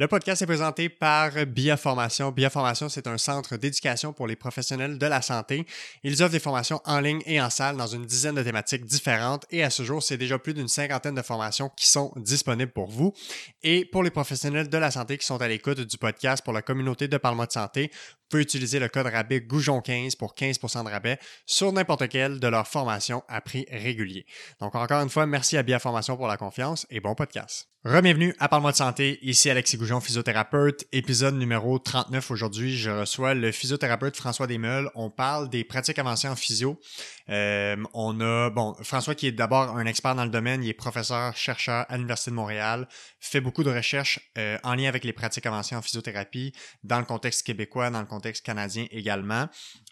Le podcast est présenté par Biaformation. Biaformation, c'est un centre d'éducation pour les professionnels de la santé. Ils offrent des formations en ligne et en salle dans une dizaine de thématiques différentes et à ce jour, c'est déjà plus d'une cinquantaine de formations qui sont disponibles pour vous. Et pour les professionnels de la santé qui sont à l'écoute du podcast pour la communauté de Parlement de santé, vous pouvez utiliser le code rabais Goujon15 pour 15% de rabais sur n'importe quelle de leurs formations à prix régulier. Donc encore une fois, merci à Biaformation pour la confiance et bon podcast. Rebienvenue à Parle-moi de santé, ici Alexis Goujon, physiothérapeute, épisode numéro 39 aujourd'hui. Je reçois le physiothérapeute François Desmeules. On parle des pratiques avancées en physio. Euh, on a, bon, François qui est d'abord un expert dans le domaine, il est professeur, chercheur à l'Université de Montréal, fait beaucoup de recherches euh, en lien avec les pratiques avancées en physiothérapie dans le contexte québécois, dans le contexte canadien également.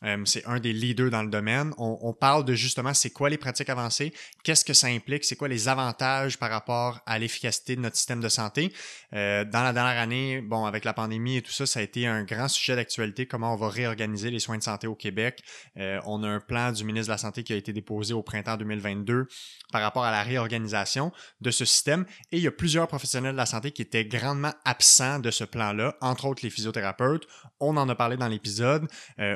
Euh, c'est un des leaders dans le domaine. On, parle de justement c'est quoi les pratiques avancées, qu'est-ce que ça implique, c'est quoi les avantages par rapport à l'efficacité de notre système de santé. Euh, dans la dernière année, bon, avec la pandémie et tout ça, ça a été un grand sujet d'actualité, comment on va réorganiser les soins de santé au Québec. Euh, on a un plan du ministre de la Santé qui a été déposé au printemps 2022 par rapport à la réorganisation de ce système. Et il y a plusieurs professionnels de la santé qui étaient grandement absents de ce plan-là, entre autres les physiothérapeutes. On en a parlé dans l'épisode.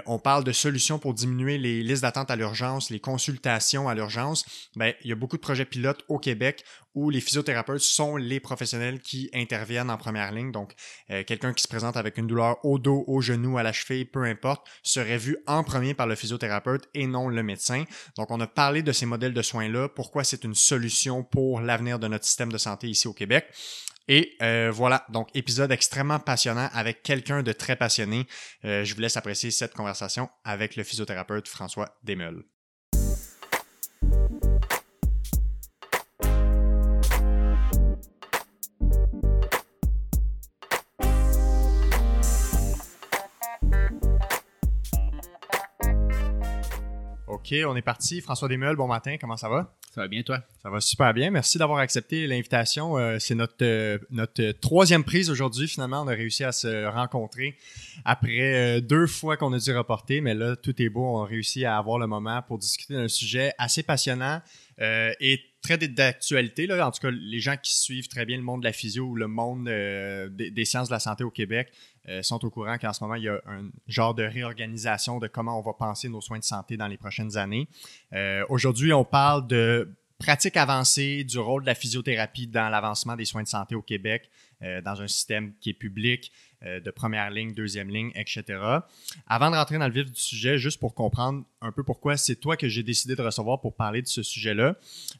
On parle de solutions pour diminuer les listes d'attente à l'urgence, les consultations à l'urgence. Ben, il y a beaucoup de projets pilotes au Québec où les physiothérapeutes sont les professionnels qui interviennent en première ligne. Donc, euh, quelqu'un qui se présente avec une douleur au dos, au genou, à la cheville, peu importe, serait vu en premier par le physiothérapeute et non le médecin. Donc, on a parlé de ces modèles de soins-là, pourquoi c'est une solution pour l'avenir de notre système de santé ici au Québec? Et euh, voilà, donc épisode extrêmement passionnant avec quelqu'un de très passionné. Euh, je vous laisse apprécier cette conversation avec le physiothérapeute François Desmeules. OK, on est parti. François Desmeules, bon matin, comment ça va? Ça va bien, toi? Ça va super bien. Merci d'avoir accepté l'invitation. Euh, c'est notre, euh, notre troisième prise aujourd'hui. Finalement, on a réussi à se rencontrer après euh, deux fois qu'on a dû reporter, mais là, tout est beau. On a réussi à avoir le moment pour discuter d'un sujet assez passionnant et très d'actualité. Là. En tout cas, les gens qui suivent très bien le monde de la physio ou le monde des, des, sciences de la santé au Québec sont au courant qu'en ce moment, il y a un genre de réorganisation de comment on va penser nos soins de santé dans les prochaines années. Aujourd'hui, on parle de pratique avancée du rôle de la physiothérapie dans l'avancement des soins de santé au Québec, euh, dans un système qui est public, euh, de première ligne, deuxième ligne, etc. Avant de rentrer dans le vif du sujet, juste pour comprendre un peu pourquoi c'est toi que j'ai décidé de recevoir pour parler de ce sujet-là,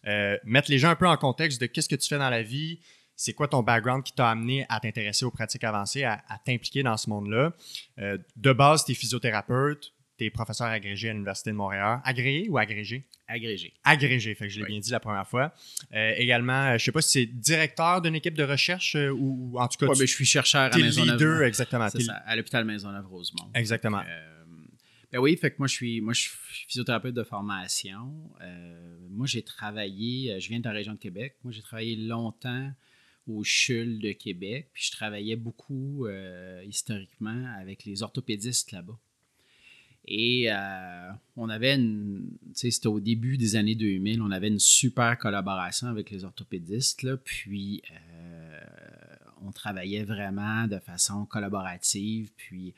euh, mettre les gens un peu en contexte de qu'est-ce que tu fais dans la vie, c'est quoi ton background qui t'a amené à t'intéresser aux pratiques avancées, à, à t'impliquer dans ce monde-là? de base, tu es physiothérapeute, tu es professeur agrégé à l'Université de Montréal. Agréé ou agrégé? Agrégé. Agrégé, fait que je l'ai bien dit la première fois. Euh, également, euh, je sais pas si c'est directeur d'une équipe de recherche euh, ou, en tout cas. Ouais, ben, je suis chercheur à Maisonneuve. leader, exactement. C'est ça, à l'hôpital Maisonneuve-Rosemont. Exactement. ben oui, fait que moi je suis, moi je suis physiothérapeute de formation. moi j'ai travaillé, je viens de la région de Québec. Moi j'ai travaillé longtemps au CHUL de Québec, puis je travaillais beaucoup historiquement avec les orthopédistes là-bas. Et euh, on avait une, c'était au début des années 2000, on avait une super collaboration avec les orthopédistes, là, puis euh, on travaillait vraiment de façon collaborative, puis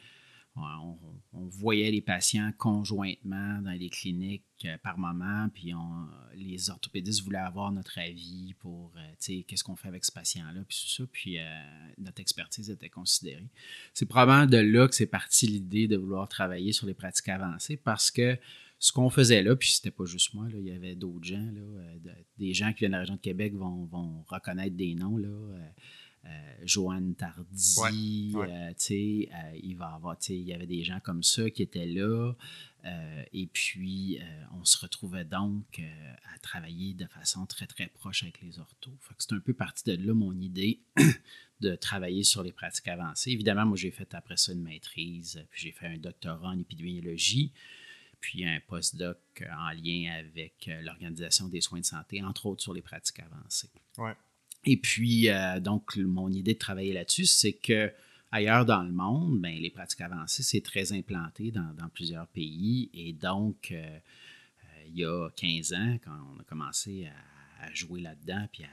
on, voyait les patients conjointement dans les cliniques euh, par moment, puis les orthopédistes voulaient avoir notre avis pour, euh, qu'est-ce qu'on fait avec ce patient-là, puis tout ça, puis euh, notre expertise était considérée. C'est probablement de là que c'est parti l'idée de vouloir travailler sur les pratiques avancées, parce que ce qu'on faisait là, puis c'était pas juste moi, il y avait d'autres gens, là, des gens qui viennent de la région de Québec vont, vont reconnaître des noms, là, Joanne Tardy, euh, il va avoir, il y avait des gens comme ça qui étaient là. Euh, et puis, on se retrouvait donc à travailler de façon très, très proche avec les orthos. c'est un peu parti de là mon idée de travailler sur les pratiques avancées. Évidemment, moi, j'ai fait après ça une maîtrise, puis j'ai fait un doctorat en épidémiologie, puis un postdoc en lien avec l'Organisation des soins de santé, entre autres sur les pratiques avancées. Ouais. Et puis, euh, donc, mon idée de travailler là-dessus, c'est que ailleurs dans le monde, ben, les pratiques avancées, c'est très implanté dans, plusieurs pays. Et donc, euh, euh, il y a 15 ans, quand on a commencé à, jouer là-dedans puis à,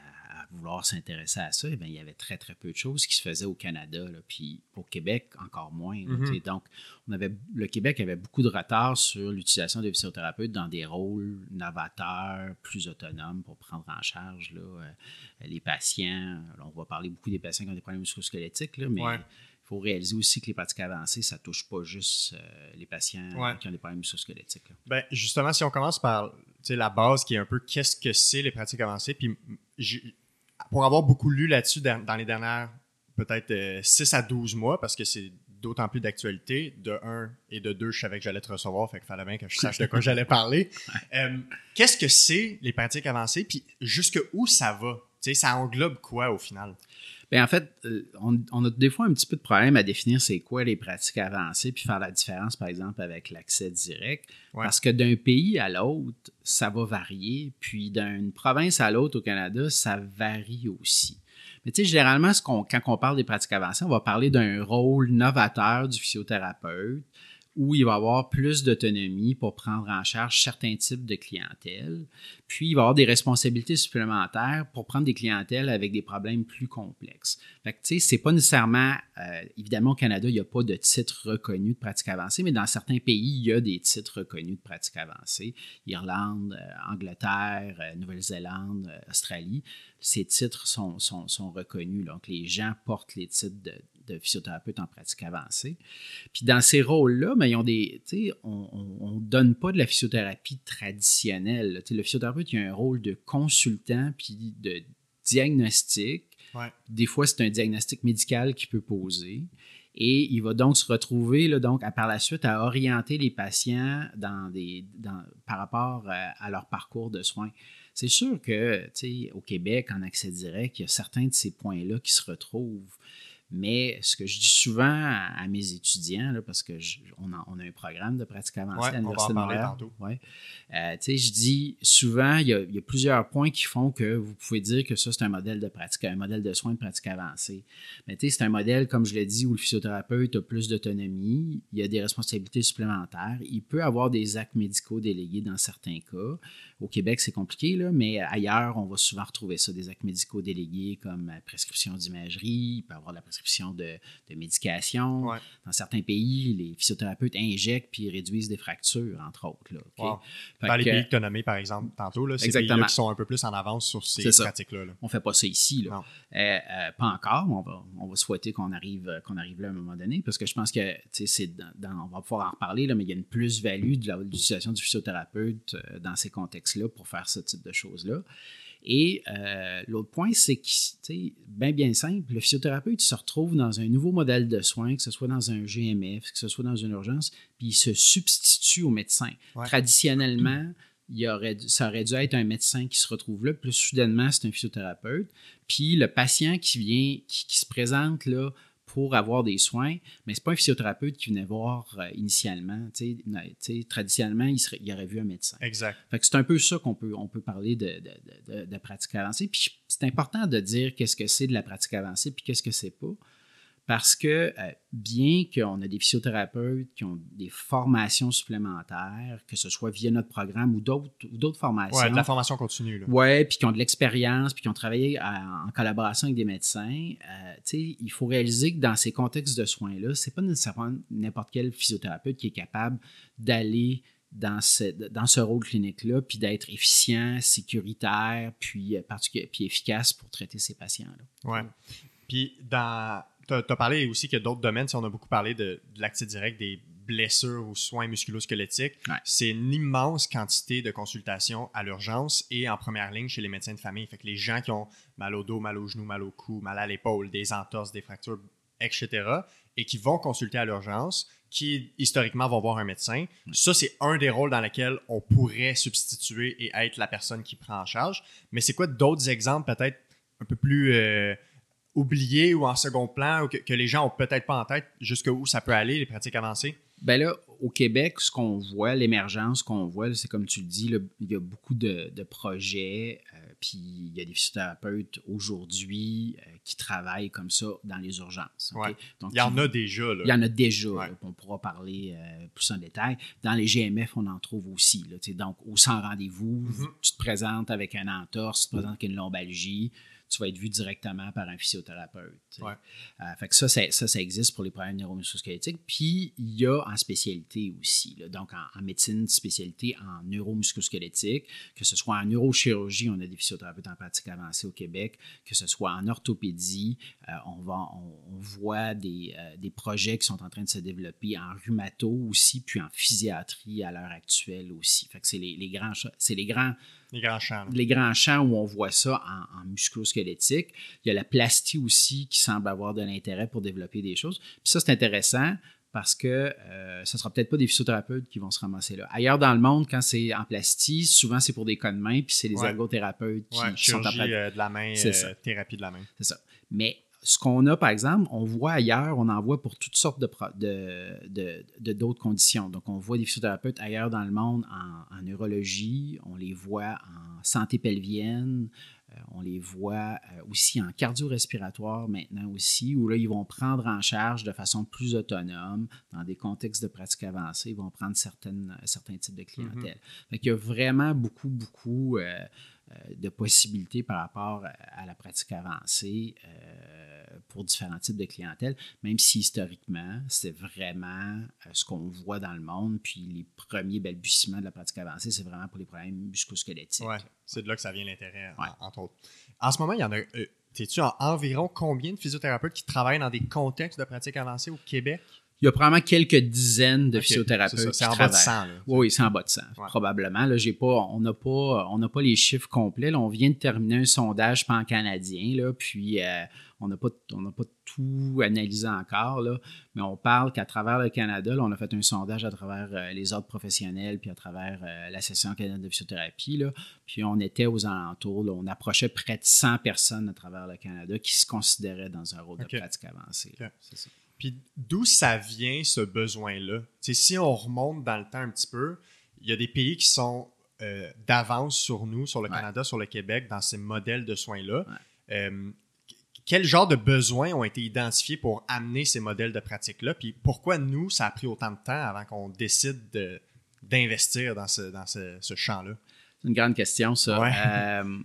vouloir s'intéresser à ça, eh il y avait très, très peu de choses qui se faisaient au Canada. puis au Québec, encore moins. Mm-hmm. Donc, on avait, le Québec avait beaucoup de retard sur l'utilisation des physiothérapeutes dans des rôles novateurs, plus autonomes pour prendre en charge euh, les patients. on va parler beaucoup des patients qui ont des problèmes musculosquelettiques, mais il faut réaliser aussi que les pratiques avancées, ça ne touche pas juste euh, les patients qui ont des problèmes musculosquelettiques. Ben, justement, si on commence par la base qui est un peu qu'est-ce que c'est les pratiques avancées, puis pour avoir beaucoup lu là-dessus dans, les dernières peut-être 6 euh, à 12 mois, parce que c'est d'autant plus d'actualité. De un et de deux, je savais que j'allais te recevoir, fait qu'il fallait bien que je sache de quoi j'allais parler. Euh, qu'est-ce que c'est les pratiques avancées, puis jusque où ça va? Ça englobe quoi au final? Bien, en fait, euh, on, a des fois un petit peu de problème à définir c'est quoi les pratiques avancées, puis faire la différence, par exemple, avec l'accès direct. Parce que d'un pays à l'autre, ça va varier, puis d'une province à l'autre au Canada, ça varie aussi. Mais tu sais, généralement, ce quand on parle des pratiques avancées, on va parler d'un rôle novateur du physiothérapeute où il va avoir plus d'autonomie pour prendre en charge certains types de clientèle. Puis, il va avoir des responsabilités supplémentaires pour prendre des clientèles avec des problèmes plus complexes. Fait que, tu sais, c'est pas nécessairement, euh, évidemment, au Canada, il n'y a pas de titre reconnu de pratique avancée, mais dans certains pays, il y a des titres reconnus de pratique avancée. Irlande, euh, Angleterre, euh, Nouvelle-Zélande, Australie, ces titres sont, sont, sont, reconnus. Donc, les gens portent les titres de, de physiothérapeute en pratique avancée. Puis dans ces rôles-là, ben, ils ont des, on ne donne pas de la physiothérapie traditionnelle. le physiothérapeute, il a un rôle de consultant puis de diagnostic. Des fois, c'est un diagnostic médical qu'il peut poser. Et il va donc se retrouver là, donc, à, par la suite à orienter les patients dans des, dans, par rapport à, à leur parcours de soins. C'est sûr que, au Québec, en accès direct, il y a certains de ces points-là qui se retrouvent. Mais ce que je dis souvent à, mes étudiants, parce qu'on on a, un programme de pratique avancée à l'Université de Montréal. Ouais. Euh, je dis souvent, il y, a, plusieurs points qui font que vous pouvez dire que ça, c'est un modèle de pratique, un modèle de soins de pratique avancée. Mais c'est un modèle, comme je l'ai dit, où le physiothérapeute a plus d'autonomie, il y a des responsabilités supplémentaires, il peut avoir des actes médicaux délégués dans certains cas. Au Québec, c'est compliqué, là, mais ailleurs, on va souvent retrouver ça, des actes médicaux délégués comme la prescription d'imagerie, il peut avoir la prescription de, de médication. Dans certains pays, les physiothérapeutes injectent puis réduisent des fractures, entre autres. Là, Dans les pays que tu as nommés, par exemple, tantôt, là, c'est pays qui sont un peu plus en avance sur ces pratiques-là. On ne fait pas ça ici. Là. Euh, euh, pas encore. On va, on va souhaiter qu'on arrive, qu'on arrive là à un moment donné, parce que je pense que dans, on va pouvoir en reparler, là, mais il y a une plus-value de l'utilisation du physiothérapeute euh, dans ces contextes pour faire ce type de choses-là. Et euh, l'autre point, c'est que, bien, bien simple, le physiothérapeute se retrouve dans un nouveau modèle de soins, que ce soit dans un GMF, que ce soit dans une urgence, puis il se substitue au médecin. Traditionnellement, il aurait, ça aurait dû être un médecin qui se retrouve là, puis soudainement, c'est un physiothérapeute. Puis le patient qui vient, qui se présente là, pour avoir des soins, mais ce n'est pas un physiothérapeute qui venait voir euh, initialement. traditionnellement, il, serait, il aurait vu un médecin. Exact. c'est un peu ça qu'on peut, on peut parler de, de, de pratique avancée. Puis c'est important de dire qu'est-ce que c'est de la pratique avancée puis qu'est-ce que c'est pas. Parce que euh, bien qu'on a des physiothérapeutes qui ont des formations supplémentaires, que ce soit via notre programme ou d'autres formations. Oui, de la formation continue. Oui, puis qui ont de l'expérience, puis qui ont travaillé en collaboration avec des médecins, euh, il faut réaliser que dans ces contextes de soins-là, ce n'est pas nécessairement n'importe quel physiothérapeute qui est capable d'aller dans ce, dans ce rôle clinique-là, puis d'être efficient, sécuritaire, puis, euh, puis efficace pour traiter ces patients-là. Oui. Puis dans tu as, parlé aussi qu'il y a d'autres domaines. Si on a beaucoup parlé de, l'accès direct des blessures ou soins musculo-squelettiques. C'est une immense quantité de consultations à l'urgence et en première ligne chez les médecins de famille. Fait que les gens qui ont mal au dos, mal au genou, mal au cou, mal à l'épaule, des entorses, des fractures, etc., et qui vont consulter à l'urgence, qui historiquement vont voir un médecin. Ça, c'est un des rôles dans lesquels on pourrait substituer et être la personne qui prend en charge. Mais c'est quoi d'autres exemples peut-être un peu plus euh, oublié ou en second plan ou que, les gens ont peut-être pas en tête jusqu'où ça peut aller, les pratiques avancées? Ben là, au Québec, ce qu'on voit, l'émergence qu'on voit, c'est comme tu le dis, il y a beaucoup de, projets, euh, puis il y a des physiothérapeutes aujourd'hui euh, qui travaillent comme ça dans les urgences. Donc, il y en a déjà. Là. Il y en a déjà. on pourra parler plus en détail. Dans les GMF, on en trouve aussi. Donc, au sans rendez-vous, mm-hmm. tu te présentes avec un entorse, tu te présentes avec une lombalgie tu vas être vu directement par un physiothérapeute. Ouais. Euh, fait que ça, ça, ça, existe pour les problèmes neuromusculosquelettiques. Puis, il y a en spécialité aussi. donc, en, médecine, spécialité en neuromusculosquelettique, que ce soit en neurochirurgie, on a des physiothérapeutes en pratique avancée au Québec, que ce soit en orthopédie, euh, on, va, on, voit des, euh, des, projets qui sont en train de se développer en rhumato aussi, puis en physiatrie à l'heure actuelle aussi. Fait que c'est les, les, grands, c'est les grands les grands champs. Les grands champs où on voit ça en, en musculosquelettique. Il y a la plastie aussi qui semble avoir de l'intérêt pour développer des choses. Puis ça, c'est intéressant parce que euh, ce ne sera peut-être pas des physiothérapeutes qui vont se ramasser là. Ailleurs dans le monde, quand c'est en plastie, souvent c'est pour des cas de main, puis c'est les ergothérapeutes qui, sont en euh, de la main, euh, thérapie de la main. C'est ça. Mais ce qu'on a, par exemple, on voit ailleurs, on en voit pour toutes sortes de, de, d'autres conditions. Donc, on voit des physiothérapeutes ailleurs dans le monde en, neurologie, on les voit en santé pelvienne, euh, on les voit euh, aussi en cardio-respiratoire maintenant aussi, où là, ils vont prendre en charge de façon plus autonome, dans des contextes de pratique avancée, ils vont prendre certaines, certains types de clientèle. Mm-hmm. il y a vraiment beaucoup, beaucoup euh, de possibilités par rapport à la pratique avancée pour différents types de clientèle, même si historiquement, c'est vraiment euh, ce qu'on voit dans le monde. Puis les premiers balbutiements de la pratique avancée, c'est vraiment pour les problèmes musculosquelettiques. Oui, c'est de là que ça vient l'intérêt, entre autres. En ce moment, il y en a. Euh, T'es-tu en environ combien de physiothérapeutes qui travaillent dans des contextes de pratique avancée au Québec? Il y a probablement quelques dizaines de physiothérapeutes. C'est en bas de 100. Oui, c'est en bas de 100, probablement. Là, j'ai pas, on n'a pas, pas les chiffres complets. on vient de terminer un sondage pan-canadien, là, puis euh, on n'a pas, pas tout analysé encore, là, mais on parle qu'à travers le Canada, on a fait un sondage à travers euh, les ordres professionnels, puis à travers euh, l'Association canadienne de physiothérapie, là, puis on était aux alentours, on approchait près de 100 personnes à travers le Canada qui se considéraient dans un rôle de pratique avancée. Ça. Puis d'où ça vient ce besoin-là? Si on remonte dans le temps un petit peu, il y a des pays qui sont euh, d'avance sur nous, sur le Canada, sur le Québec, dans ces modèles de soins-là. Euh, quel genre de besoins ont été identifiés pour amener ces modèles de pratique-là? Puis pourquoi nous, ça a pris autant de temps avant qu'on décide d'investir dans ce, dans ce, champ-là? C'est une grande question, ça. Euh,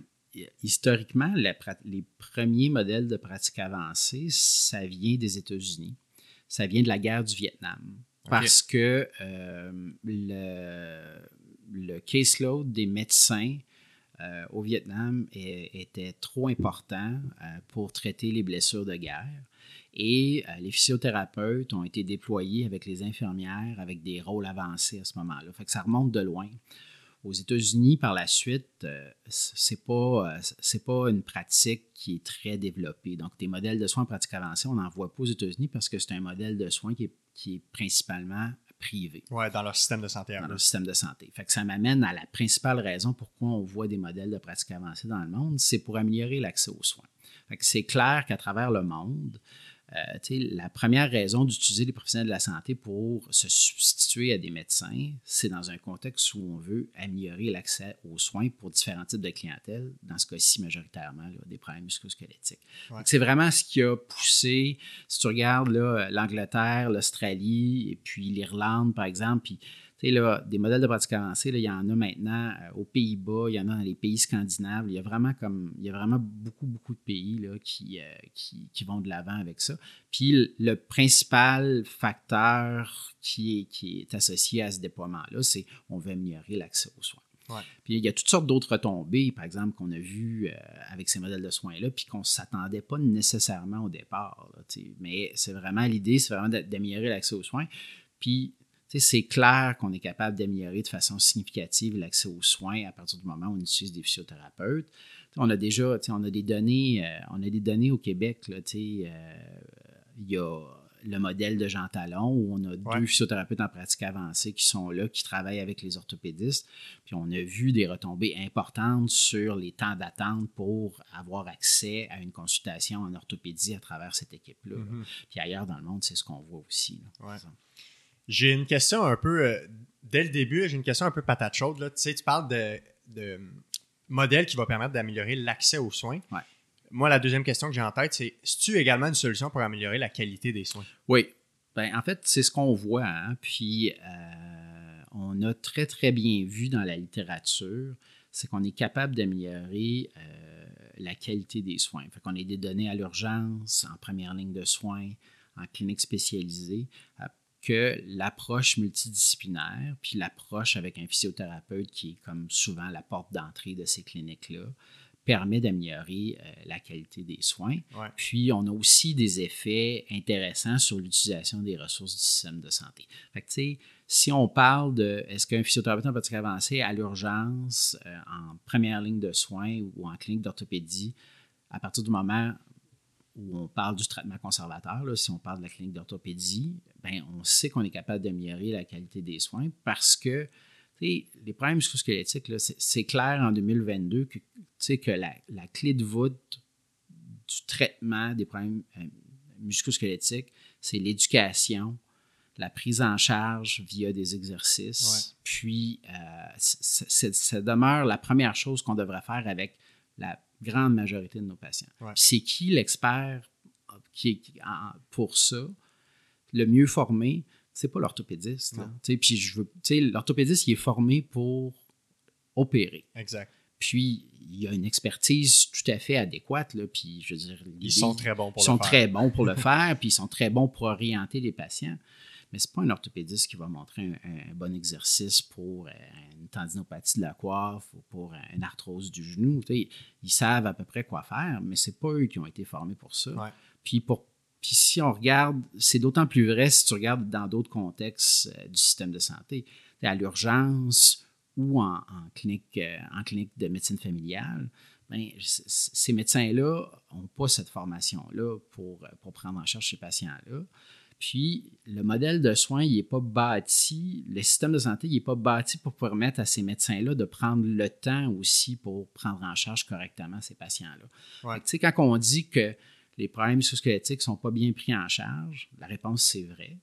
historiquement, les premiers modèles de pratique avancée, ça vient des États-Unis ça vient de la guerre du Vietnam. Parce que euh, le, le caseload des médecins euh, au Vietnam était trop important euh, pour traiter les blessures de guerre. Et les physiothérapeutes ont été déployés avec les infirmières avec des rôles avancés à ce moment-là. Fait ça remonte de loin. Aux États-Unis, par la suite, euh, c'est pas, euh, pas une pratique qui est très développée. Donc, des modèles de soins en pratique avancée, on n'en voit pas aux États-Unis parce que c'est un modèle de soins qui est, qui est principalement privé. Oui, dans leur système de santé. Dans leur système de santé. Fait que ça m'amène à la principale raison pourquoi on voit des modèles de pratique avancée dans le monde, c'est pour améliorer l'accès aux soins. Fait que c'est clair qu'à travers le monde, euh, la première raison d'utiliser les professionnels de la santé pour se substituer à des médecins, c'est dans un contexte où on veut améliorer l'accès aux soins pour différents types de clientèle, dans ce cas-ci majoritairement des problèmes musculosquelettiques. C'est vraiment ce qui a poussé, si tu regardes l'Angleterre, l'Australie et puis l'Irlande, par exemple, puis là, des modèles de pratique avancée, il y en a maintenant euh, aux Pays-Bas, il y en a dans les pays scandinaves. Il y a vraiment comme il y a vraiment beaucoup, beaucoup de pays là, qui, euh, qui, vont de l'avant avec ça. Puis le principal facteur qui est, qui est associé à ce déploiement-là, c'est on veut améliorer l'accès aux soins. Puis il y a toutes sortes d'autres retombées, par exemple, qu'on a vues euh, avec ces modèles de soins-là, puis qu'on ne s'attendait pas nécessairement au départ. mais c'est vraiment l'idée, c'est vraiment d'améliorer l'accès aux soins. Puis c'est clair qu'on est capable d'améliorer de façon significative l'accès aux soins à partir du moment où on utilise des physiothérapeutes. on a déjà, on a des données, euh, on a des données au Québec. Euh, il y a le modèle de Jean Talon où on a deux physiothérapeutes en pratique avancée qui sont là, qui travaillent avec les orthopédistes. Puis on a vu des retombées importantes sur les temps d'attente pour avoir accès à une consultation en orthopédie à travers cette équipe-là. Mm-hmm. Puis ailleurs dans le monde, c'est ce qu'on voit aussi. J'ai une question un peu, euh, dès le début, j'ai une question un peu patate chaude. Là. Tu sais, tu parles de, modèle qui va permettre d'améliorer l'accès aux soins. Ouais. Moi, la deuxième question que j'ai en tête, c'est est-ce tu également une solution pour améliorer la qualité des soins? Oui. Ben, en fait, c'est ce qu'on voit. hein. Puis, euh, on a très, très bien vu dans la littérature, c'est qu'on est capable d'améliorer euh, la qualité des soins. Fait qu'on a des données à l'urgence, en première ligne de soins, en clinique spécialisée, que l'approche multidisciplinaire, puis l'approche avec un physiothérapeute qui est comme souvent la porte d'entrée de ces cliniques-là, permet d'améliorer euh, la qualité des soins. Ouais. Puis, on a aussi des effets intéressants sur l'utilisation des ressources du système de santé. Fait que, tu sais, si on parle de est-ce qu'un physiothérapeute en pratique avancée à l'urgence, euh, en première ligne de soins ou en clinique d'orthopédie, à partir du moment où on parle du traitement conservateur, là, si on parle de la clinique d'orthopédie, ben, on sait qu'on est capable d'améliorer la qualité des soins parce que les problèmes musculosquelettiques, là, c'est, clair en 2022 que, que la, la clé de voûte du traitement des problèmes euh, musculosquelettiques, c'est l'éducation, la prise en charge via des exercices. Ouais. Puis, euh, ça demeure la première chose qu'on devrait faire avec la grande majorité de nos patients. Ouais. C'est qui l'expert qui est qui- en- pour ça? Le mieux formé, c'est pas l'orthopédiste. Puis je veux, l'orthopédiste, il est formé pour opérer. Exact. Puis il y a une expertise tout à fait adéquate. Là, puis je veux dire, Ils sont très bons pour ils sont le faire. très bons pour le faire, puis ils sont très bons pour orienter les patients. Mais ce n'est pas un orthopédiste qui va montrer un, un bon exercice pour euh, une tendinopathie de la coiffe ou pour une arthrose du genou. Ils savent à peu près quoi faire, mais ce n'est pas eux qui ont été formés pour ça. Ouais. Puis, pour, puis si on regarde, c'est d'autant plus vrai si tu regardes dans d'autres contextes euh, du système de santé. À l'urgence ou en, en clinique, euh, en clinique de médecine familiale, c- ces médecins-là n'ont pas cette formation-là pour, pour prendre en charge ces patients-là. Puis, le modèle de soins, il n'est pas bâti, le système de santé, il n'est pas bâti pour permettre à ces médecins-là de prendre le temps aussi pour prendre en charge correctement ces patients-là. Ouais. Fait que, Tu sais, quand on dit que les problèmes musculosquelettiques ne sont pas bien pris en charge, la réponse, c'est vrai.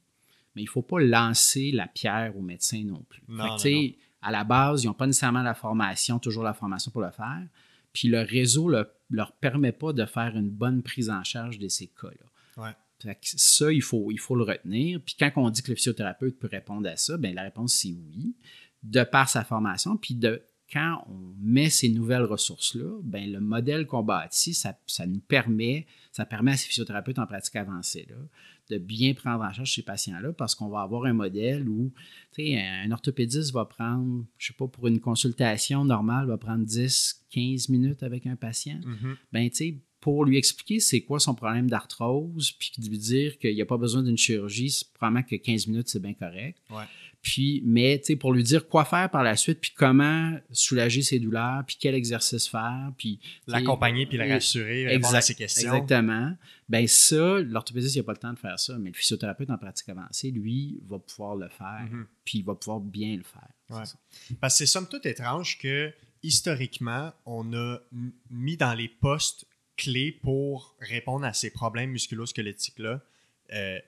Mais il ne faut pas lancer la pierre aux médecins non plus. Non, Fait non, À la base, ils n'ont pas nécessairement la formation, toujours la formation pour le faire. Puis le réseau ne leur permet pas de faire une bonne prise en charge de ces cas-là. Ouais. Fait que ça, il faut, il faut le retenir. Puis quand on dit que le physiothérapeute peut répondre à ça, bien, la réponse, c'est oui, de par sa formation. Puis de, quand on met ces nouvelles ressources-là, bien, le modèle qu'on bâtit, ça, ça nous permet, ça permet à ces physiothérapeutes en pratique avancée là, de bien prendre en charge ces patients-là parce qu'on va avoir un modèle où tu sais, un orthopédiste va prendre, je sais pas, pour une consultation normale, va prendre 10, 15 minutes avec un patient Mhm. ben, tu sais, pour lui expliquer c'est quoi son problème d'arthrose, puis lui dire qu'il n'y a pas besoin d'une chirurgie, probablement que 15 minutes, c'est bien correct. Ouais. Puis, mais, tu sais, pour lui dire quoi faire par la suite, puis comment soulager ses douleurs, puis quel exercice faire, puis... L'accompagner puis le et- rassurer, répondre à ses questions. Exactement. Ben ça, l'orthopédiste, il n'a pas le temps de faire ça, mais le physiothérapeute en pratique avancée, lui, va pouvoir le faire, Mhm. puis il va pouvoir bien le faire. Ouais. Parce que c'est somme toute étrange que, historiquement, on a mis dans les postes clés pour répondre à ces problèmes musculo-squelettiques-là euh,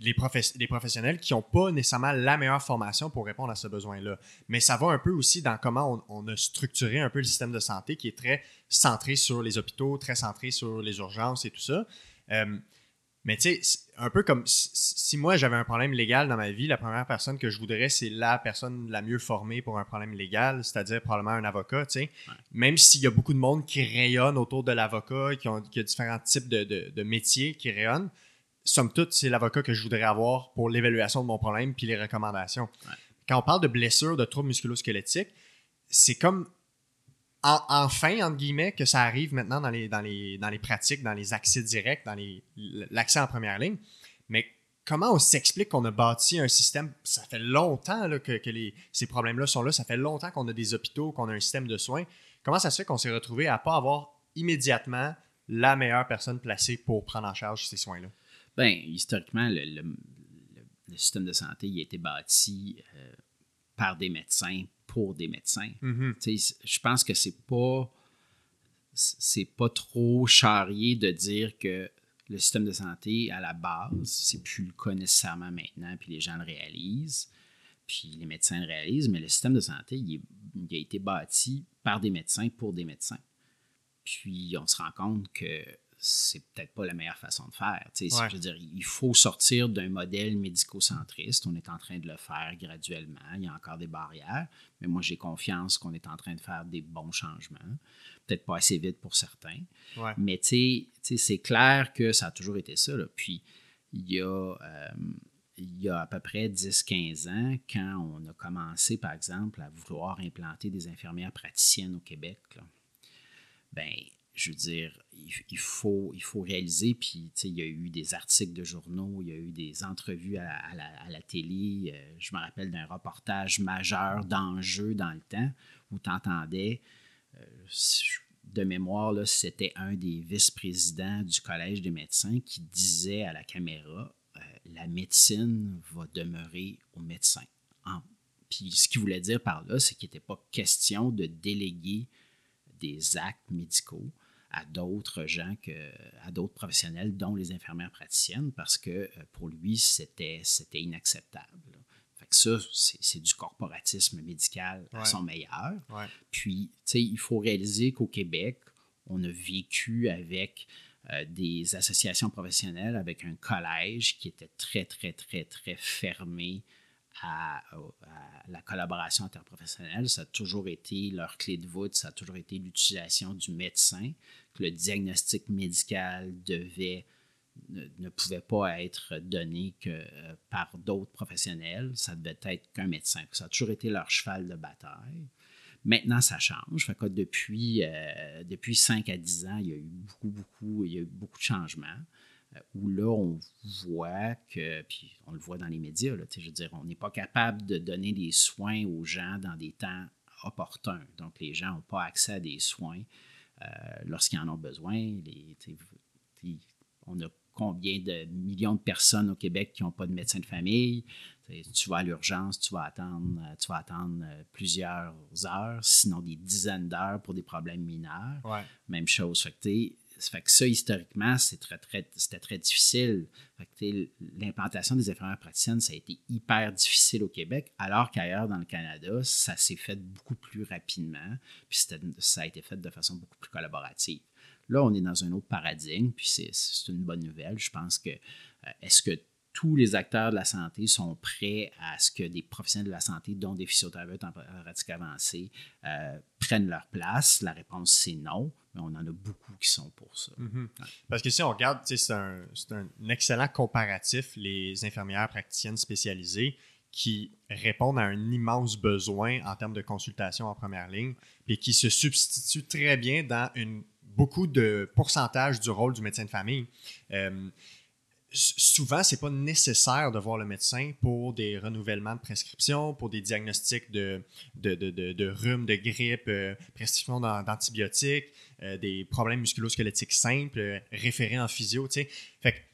les, les professionnels qui n'ont pas nécessairement la meilleure formation pour répondre à ce besoin-là. Mais ça va un peu aussi dans comment on, a structuré un peu le système de santé qui est très centré sur les hôpitaux, très centré sur les urgences et tout ça. Euh, mais tu sais, un peu comme si, moi j'avais un problème légal dans ma vie, la première personne que je voudrais, c'est la personne la mieux formée pour un problème légal, c'est-à-dire probablement un avocat, tu sais. Ouais. Même s'il y a beaucoup de monde qui rayonne autour de l'avocat, qui, ont, qui a différents types de, de- de métiers qui rayonnent, somme toute, c'est l'avocat que je voudrais avoir pour l'évaluation de mon problème puis les recommandations. Ouais. Quand on parle de blessures, de troubles musculo-squelettiques, c'est comme en- enfin, entre guillemets, que ça arrive maintenant dans les, pratiques, dans les accès directs, dans l'accès en première ligne. Mais comment on s'explique qu'on a bâti un système, ça fait longtemps que, ces problèmes-là sont là, ça fait longtemps qu'on a des hôpitaux, qu'on a un système de soins. Comment ça se fait qu'on s'est retrouvé à pas avoir immédiatement la meilleure personne placée pour prendre en charge ces soins-là? Ben, historiquement, le, système de santé a été bâti euh, par des médecins pour des médecins. Sais, je pense que c'est pas c'est pas trop charrié de dire que le système de santé à la base, c'est plus le cas nécessairement maintenant, puis les gens le réalisent, puis les médecins le réalisent, mais le système de santé, il, est- il a été bâti par des médecins pour des médecins. Puis on se rend compte que c'est peut-être pas la meilleure façon de faire. Je veux dire, il faut sortir d'un modèle médico-centriste. On est en train de le faire graduellement. Il y a encore des barrières, mais moi, j'ai confiance qu'on est en train de faire des bons changements. Peut-être pas assez vite pour certains. Mais c'est clair que ça a toujours été ça. Puis, il y a. Euh, il y a à peu près 10-15 ans, quand on a commencé, par exemple, à vouloir implanter des infirmières praticiennes au Québec, ben, je veux dire, il, faut, il faut réaliser, puis il y a eu des articles de journaux, il y a eu des entrevues à, la, télé. Euh, je me rappelle d'un reportage majeur d'enjeux dans le temps où tu entendais, euh, de mémoire, c'était un des vice-présidents du Collège des médecins qui disait à la caméra euh, La médecine va demeurer aux médecins. puis ce qu'il voulait dire par là, c'est qu'il n'était pas question de déléguer des actes médicaux à d'autres gens, que, à d'autres professionnels, dont les infirmières praticiennes, parce que euh, pour lui, c'était, c'était inacceptable. Fait que ça, c'est, du corporatisme médical à son meilleur. Puis, tu sais, il faut réaliser qu'au Québec, on a vécu avec euh, des associations professionnelles, avec un collège qui était très, très, très, très fermé à, la collaboration interprofessionnelle. Ça a toujours été leur clé de voûte, ça a toujours été l'utilisation du médecin, que le diagnostic médical devait ne, pouvait pas être donné que euh, par d'autres professionnels, ça devait être qu'un médecin. Ça a toujours été leur cheval de bataille. Maintenant, ça change. Depuis, euh, depuis 5 à 10 ans, il y a eu beaucoup, beaucoup, il y a eu beaucoup de changements. Euh, où là, on voit que, puis on le voit dans les médias, là, je veux dire, on n'est pas capable de donner des soins aux gens dans des temps opportuns. Donc, les gens n'ont pas accès à des soins euh, lorsqu'ils en ont besoin. Les, on a combien de millions de personnes au Québec qui n'ont pas de médecin de famille? Tu vas à l'urgence, tu vas attendre, euh, tu vas attendre plusieurs heures, sinon des dizaines d'heures pour des problèmes mineurs. Même chose. Fait que, ça fait que ça, historiquement, c'était très, difficile. L'implantation des infirmières praticiennes, ça a été hyper difficile au Québec, alors qu'ailleurs dans le Canada, ça s'est fait beaucoup plus rapidement, puis ça a été fait de façon beaucoup plus collaborative. Là, on est dans un autre paradigme, puis c'est une bonne nouvelle. Je pense que euh, est-ce que tous les acteurs de la santé sont prêts à ce que des professionnels de la santé, dont des physiothérapeutes en pratique avancée, euh, prennent leur place? La réponse, c'est non, mais on en a beaucoup qui sont pour ça. Mm-hmm. Parce que si on regarde, c'est un, un, excellent comparatif, les infirmières praticiennes spécialisées qui répondent à un immense besoin en termes de consultation en première ligne, et qui se substituent très bien dans une, beaucoup de pourcentage du rôle du médecin de famille. Euh, souvent, c'est pas nécessaire de voir le médecin pour des renouvellements de prescriptions, pour des diagnostics de, de, de, de, rhume, de grippe, euh, prescription d'antibiotiques, euh, des problèmes musculosquelettiques simples, euh, référés en physio. Fait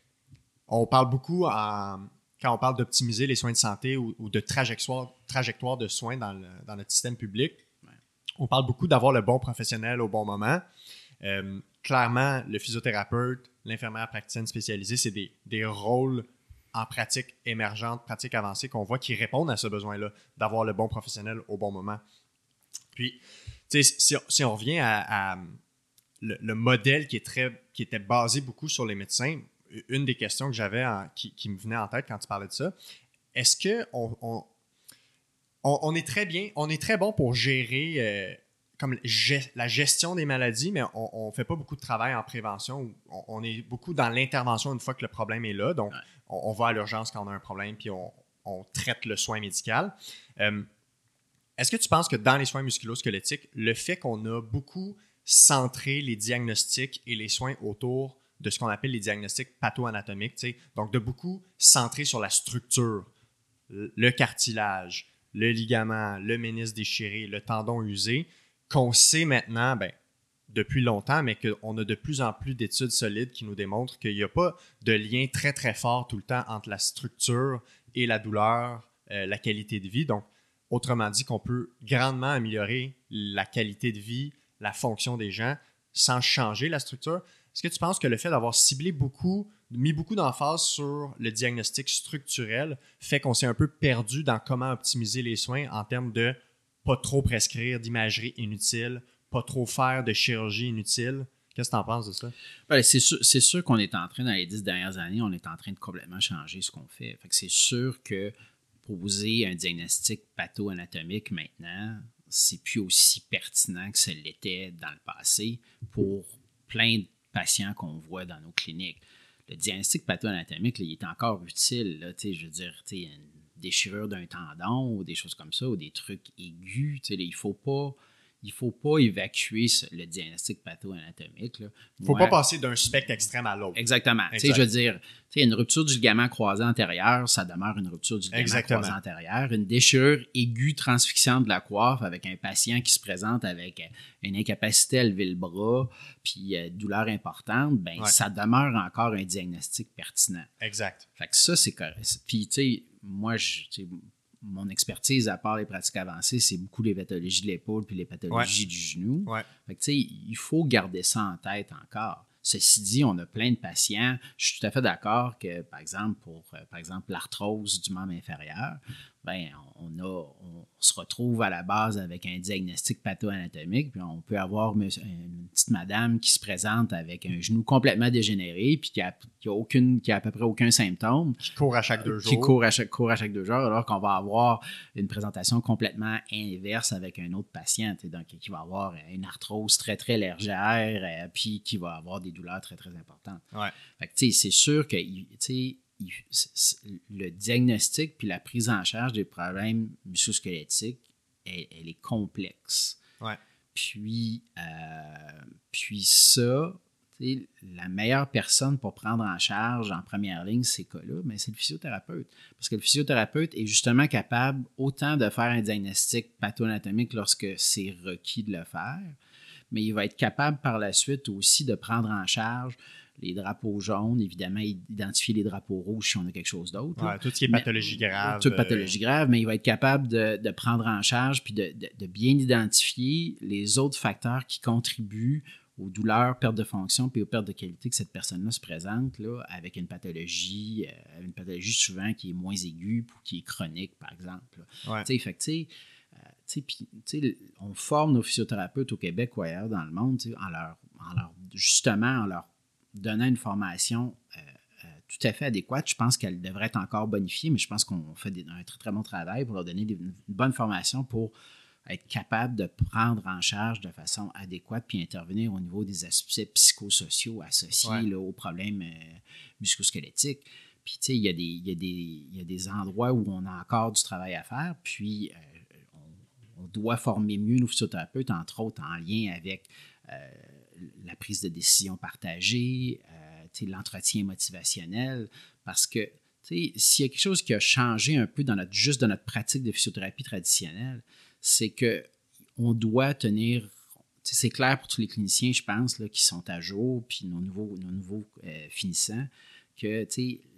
on parle beaucoup quand on parle d'optimiser les soins de santé ou, de trajectoire, trajectoire de soins dans, dans notre système public. On parle beaucoup d'avoir le bon professionnel au bon moment. clairement, le physiothérapeute, l'infirmière praticienne spécialisée, c'est des, rôles en pratique émergente, pratique avancée qu'on voit qui répondent à ce besoin-là, d'avoir le bon professionnel au bon moment. Puis, si, si, on revient à, le, modèle qui, est très, qui était basé beaucoup sur les médecins, une des questions que j'avais qui, qui, me venait en tête quand tu parlais de ça, est-ce que on, on, est très bien, on est très bon pour gérer euh, comme la gestion des maladies, mais on ne fait pas beaucoup de travail en prévention. On, est beaucoup dans l'intervention une fois que le problème est là. Donc, on, va à l'urgence quand on a un problème, puis on, traite le soin médical. Euh, est-ce que tu penses que dans les soins musculo-squelettiques, le fait qu'on a beaucoup centré les diagnostics et les soins autour de ce qu'on appelle les diagnostics patho-anatomiques, donc de beaucoup centrer sur la structure, le cartilage, le ligament, le ménisque déchiré, le tendon usé, qu'on sait maintenant, ben, depuis longtemps, mais qu'on a de plus en plus d'études solides qui nous démontrent qu'il n'y a pas de lien très, très fort tout le temps entre la structure et la douleur, euh, la qualité de vie. Donc, autrement dit, qu'on peut grandement améliorer la qualité de vie, la fonction des gens sans changer la structure. Est-ce que tu penses que le fait d'avoir ciblé beaucoup, mis beaucoup d'emphase sur le diagnostic structurel fait qu'on s'est un peu perdu dans comment optimiser les soins en termes de pas trop prescrire d'imagerie inutile, pas trop faire de chirurgie inutile. Qu'est-ce que tu en penses de ça? Ben, c'est sûr, qu'on est en train, dans les dix dernières années, on est en train de complètement changer ce qu'on fait. fait c'est sûr que poser un diagnostic patho-anatomique maintenant, c'est plus aussi pertinent que ce l'était dans le passé pour plein de patients qu'on voit dans nos cliniques. Le diagnostic patho-anatomique, il est encore utile. Là, je veux dire, une déchirure d'un tendon ou des choses comme ça, ou des trucs aigus. Il ne faut pas il ne faut pas évacuer le diagnostic patho-anatomique. Il ne faut pas passer d'un spectre extrême à l'autre. Exactement. Je veux dire, une rupture du ligament croisé antérieur, ça demeure une rupture du ligament croisé antérieur. Une déchirure aiguë transfixiante de la coiffe avec un patient qui se présente avec une incapacité à lever le bras puis euh, douleur importante, ben, ça demeure encore un diagnostic pertinent. Exact. Fait que ça, c'est correct. Puis, tu sais, moi, je, mon expertise, à part les pratiques avancées, c'est beaucoup les pathologies de l'épaule puis les pathologies du genou. il faut garder ça en tête encore. Ceci dit, on a plein de patients. Je suis tout à fait d'accord que, par exemple, pour euh, par exemple l'arthrose du membre inférieur, ben, on, a, on se retrouve à la base avec un diagnostic patho-anatomique, puis on peut avoir une petite madame qui se présente avec un genou complètement dégénéré, puis qui a, aucune, qui a à peu près aucun symptôme. Qui court à chaque deux jours. Qui court à chaque, court à chaque deux jours, alors qu'on va avoir une présentation complètement inverse avec un autre patient, donc qui va avoir une arthrose très, très légère, euh, puis qui va avoir des douleurs très, très importantes. Ouais. c'est sûr que, le diagnostic puis la prise en charge des problèmes musculosquelettiques, elle, elle est complexe. Puis, euh, puis ça, la meilleure personne pour prendre en charge en première ligne ces cas-là, ben, c'est le physiothérapeute. Parce que le physiothérapeute est justement capable autant de faire un diagnostic patho-anatomique lorsque c'est requis de le faire, mais il va être capable par la suite aussi de prendre en charge les drapeaux jaunes, évidemment, identifier les drapeaux rouges si on a quelque chose d'autre. tout ce qui est pathologie grave. Toute pathologie grave, mais il va être capable de, prendre en charge puis de, bien identifier les autres facteurs qui contribuent aux douleurs, pertes de fonction puis aux pertes de qualité que cette personne-là se présente là, avec une pathologie, euh, une pathologie souvent qui est moins aiguë ou qui est chronique, par exemple. Ouais. Fait euh, on forme nos physiothérapeutes au Québec ou ailleurs dans le monde en leur, en leur, justement en leur donnant une formation euh, euh, tout à fait adéquate. Je pense qu'elle devrait être encore bonifiée, mais je pense qu'on fait un très, très bon travail pour leur donner une bonne formation pour être capable de prendre en charge de façon adéquate puis intervenir au niveau des aspects psychosociaux associés aux problèmes euh, musculosquelettiques. Puis, tu sais, il y, y, a des endroits où on a encore du travail à faire, puis on, doit former mieux nos physiothérapeutes, entre autres en lien avec la prise de décision partagée, euh, l'entretien motivationnel, parce que s'il y a quelque chose qui a changé un peu dans notre, juste dans notre pratique de physiothérapie traditionnelle, c'est que on doit tenir c'est clair pour tous les cliniciens, je pense, là, qui sont à jour, puis nos nouveaux, nos nouveaux euh, finissants, que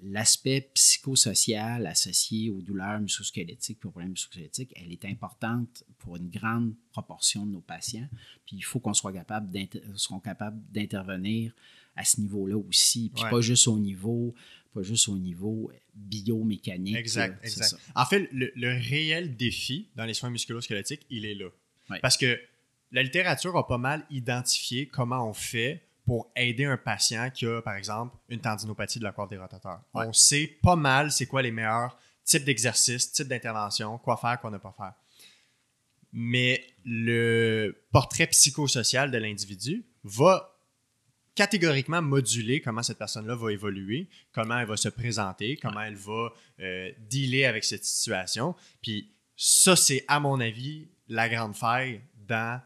l'aspect psychosocial associé aux douleurs musculosquelettiques et aux problèmes musculosquelettiques, elle est importante pour une grande proportion de nos patients. Puis il faut qu'on soit capable d'intervenir à ce niveau-là aussi, puis pas juste au niveau pas juste au niveau biomécanique. Exact, exact. En fait, le, réel défi dans les soins musculosquelettiques, il est là. Parce que la littérature a pas mal identifié comment on fait pour aider un patient qui a, par exemple, une tendinopathie de la coiffe des rotateurs. On sait pas mal c'est quoi les meilleurs types d'exercices, types d'interventions, quoi faire, quoi ne pas faire. Mais le portrait psychosocial de l'individu va catégoriquement moduler comment cette personne-là va évoluer, comment elle va se présenter, comment elle va euh, dealer avec cette situation. Puis ça, c'est, à mon avis, la grande faille dans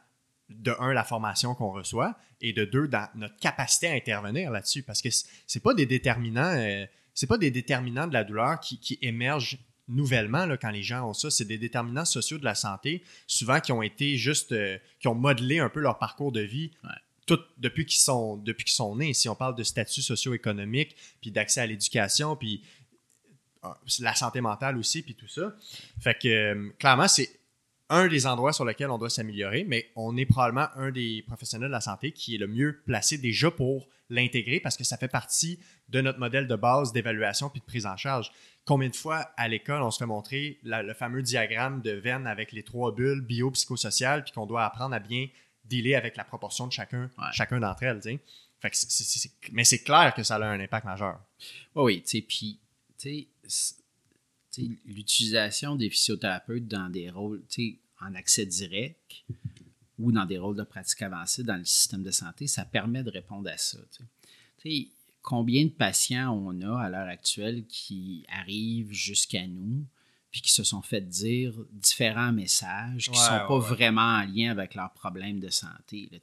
de un, la formation qu'on reçoit, et de deux, dans notre capacité à intervenir là-dessus. Parce que c'est pas des déterminants, euh, c'est pas des déterminants de la douleur qui, émergent nouvellement là, quand les gens ont ça. C'est des déterminants sociaux de la santé, souvent qui ont été juste, euh, qui ont modelé un peu leur parcours de vie. Tout, depuis qu'ils sont depuis qu'ils sont nés si on parle de statut socio-économique puis d'accès à l'éducation puis euh, la santé mentale aussi puis tout ça fait que clairement c'est un des endroits sur lesquels on doit s'améliorer, mais on est probablement un des professionnels de la santé qui est le mieux placé déjà pour l'intégrer parce que ça fait partie de notre modèle de base d'évaluation puis de prise en charge. Combien de fois à l'école on se fait montrer le fameux diagramme de Venn avec les trois bulles bio, psychosociales, puis qu'on doit apprendre à bien dealer avec la proportion de chacun, chacun d'entre elles. Fait mais c'est clair que ça a un impact majeur. oui, tu sais, puis l'utilisation des physiothérapeutes dans des rôles, en accès direct ou dans des rôles de pratique avancée dans le système de santé, ça permet de répondre à ça. combien de patients on a à l'heure actuelle qui arrivent jusqu'à nous puis qui se sont fait dire différents messages qui ne sont pas vraiment en lien avec leurs problèmes de santé. Là,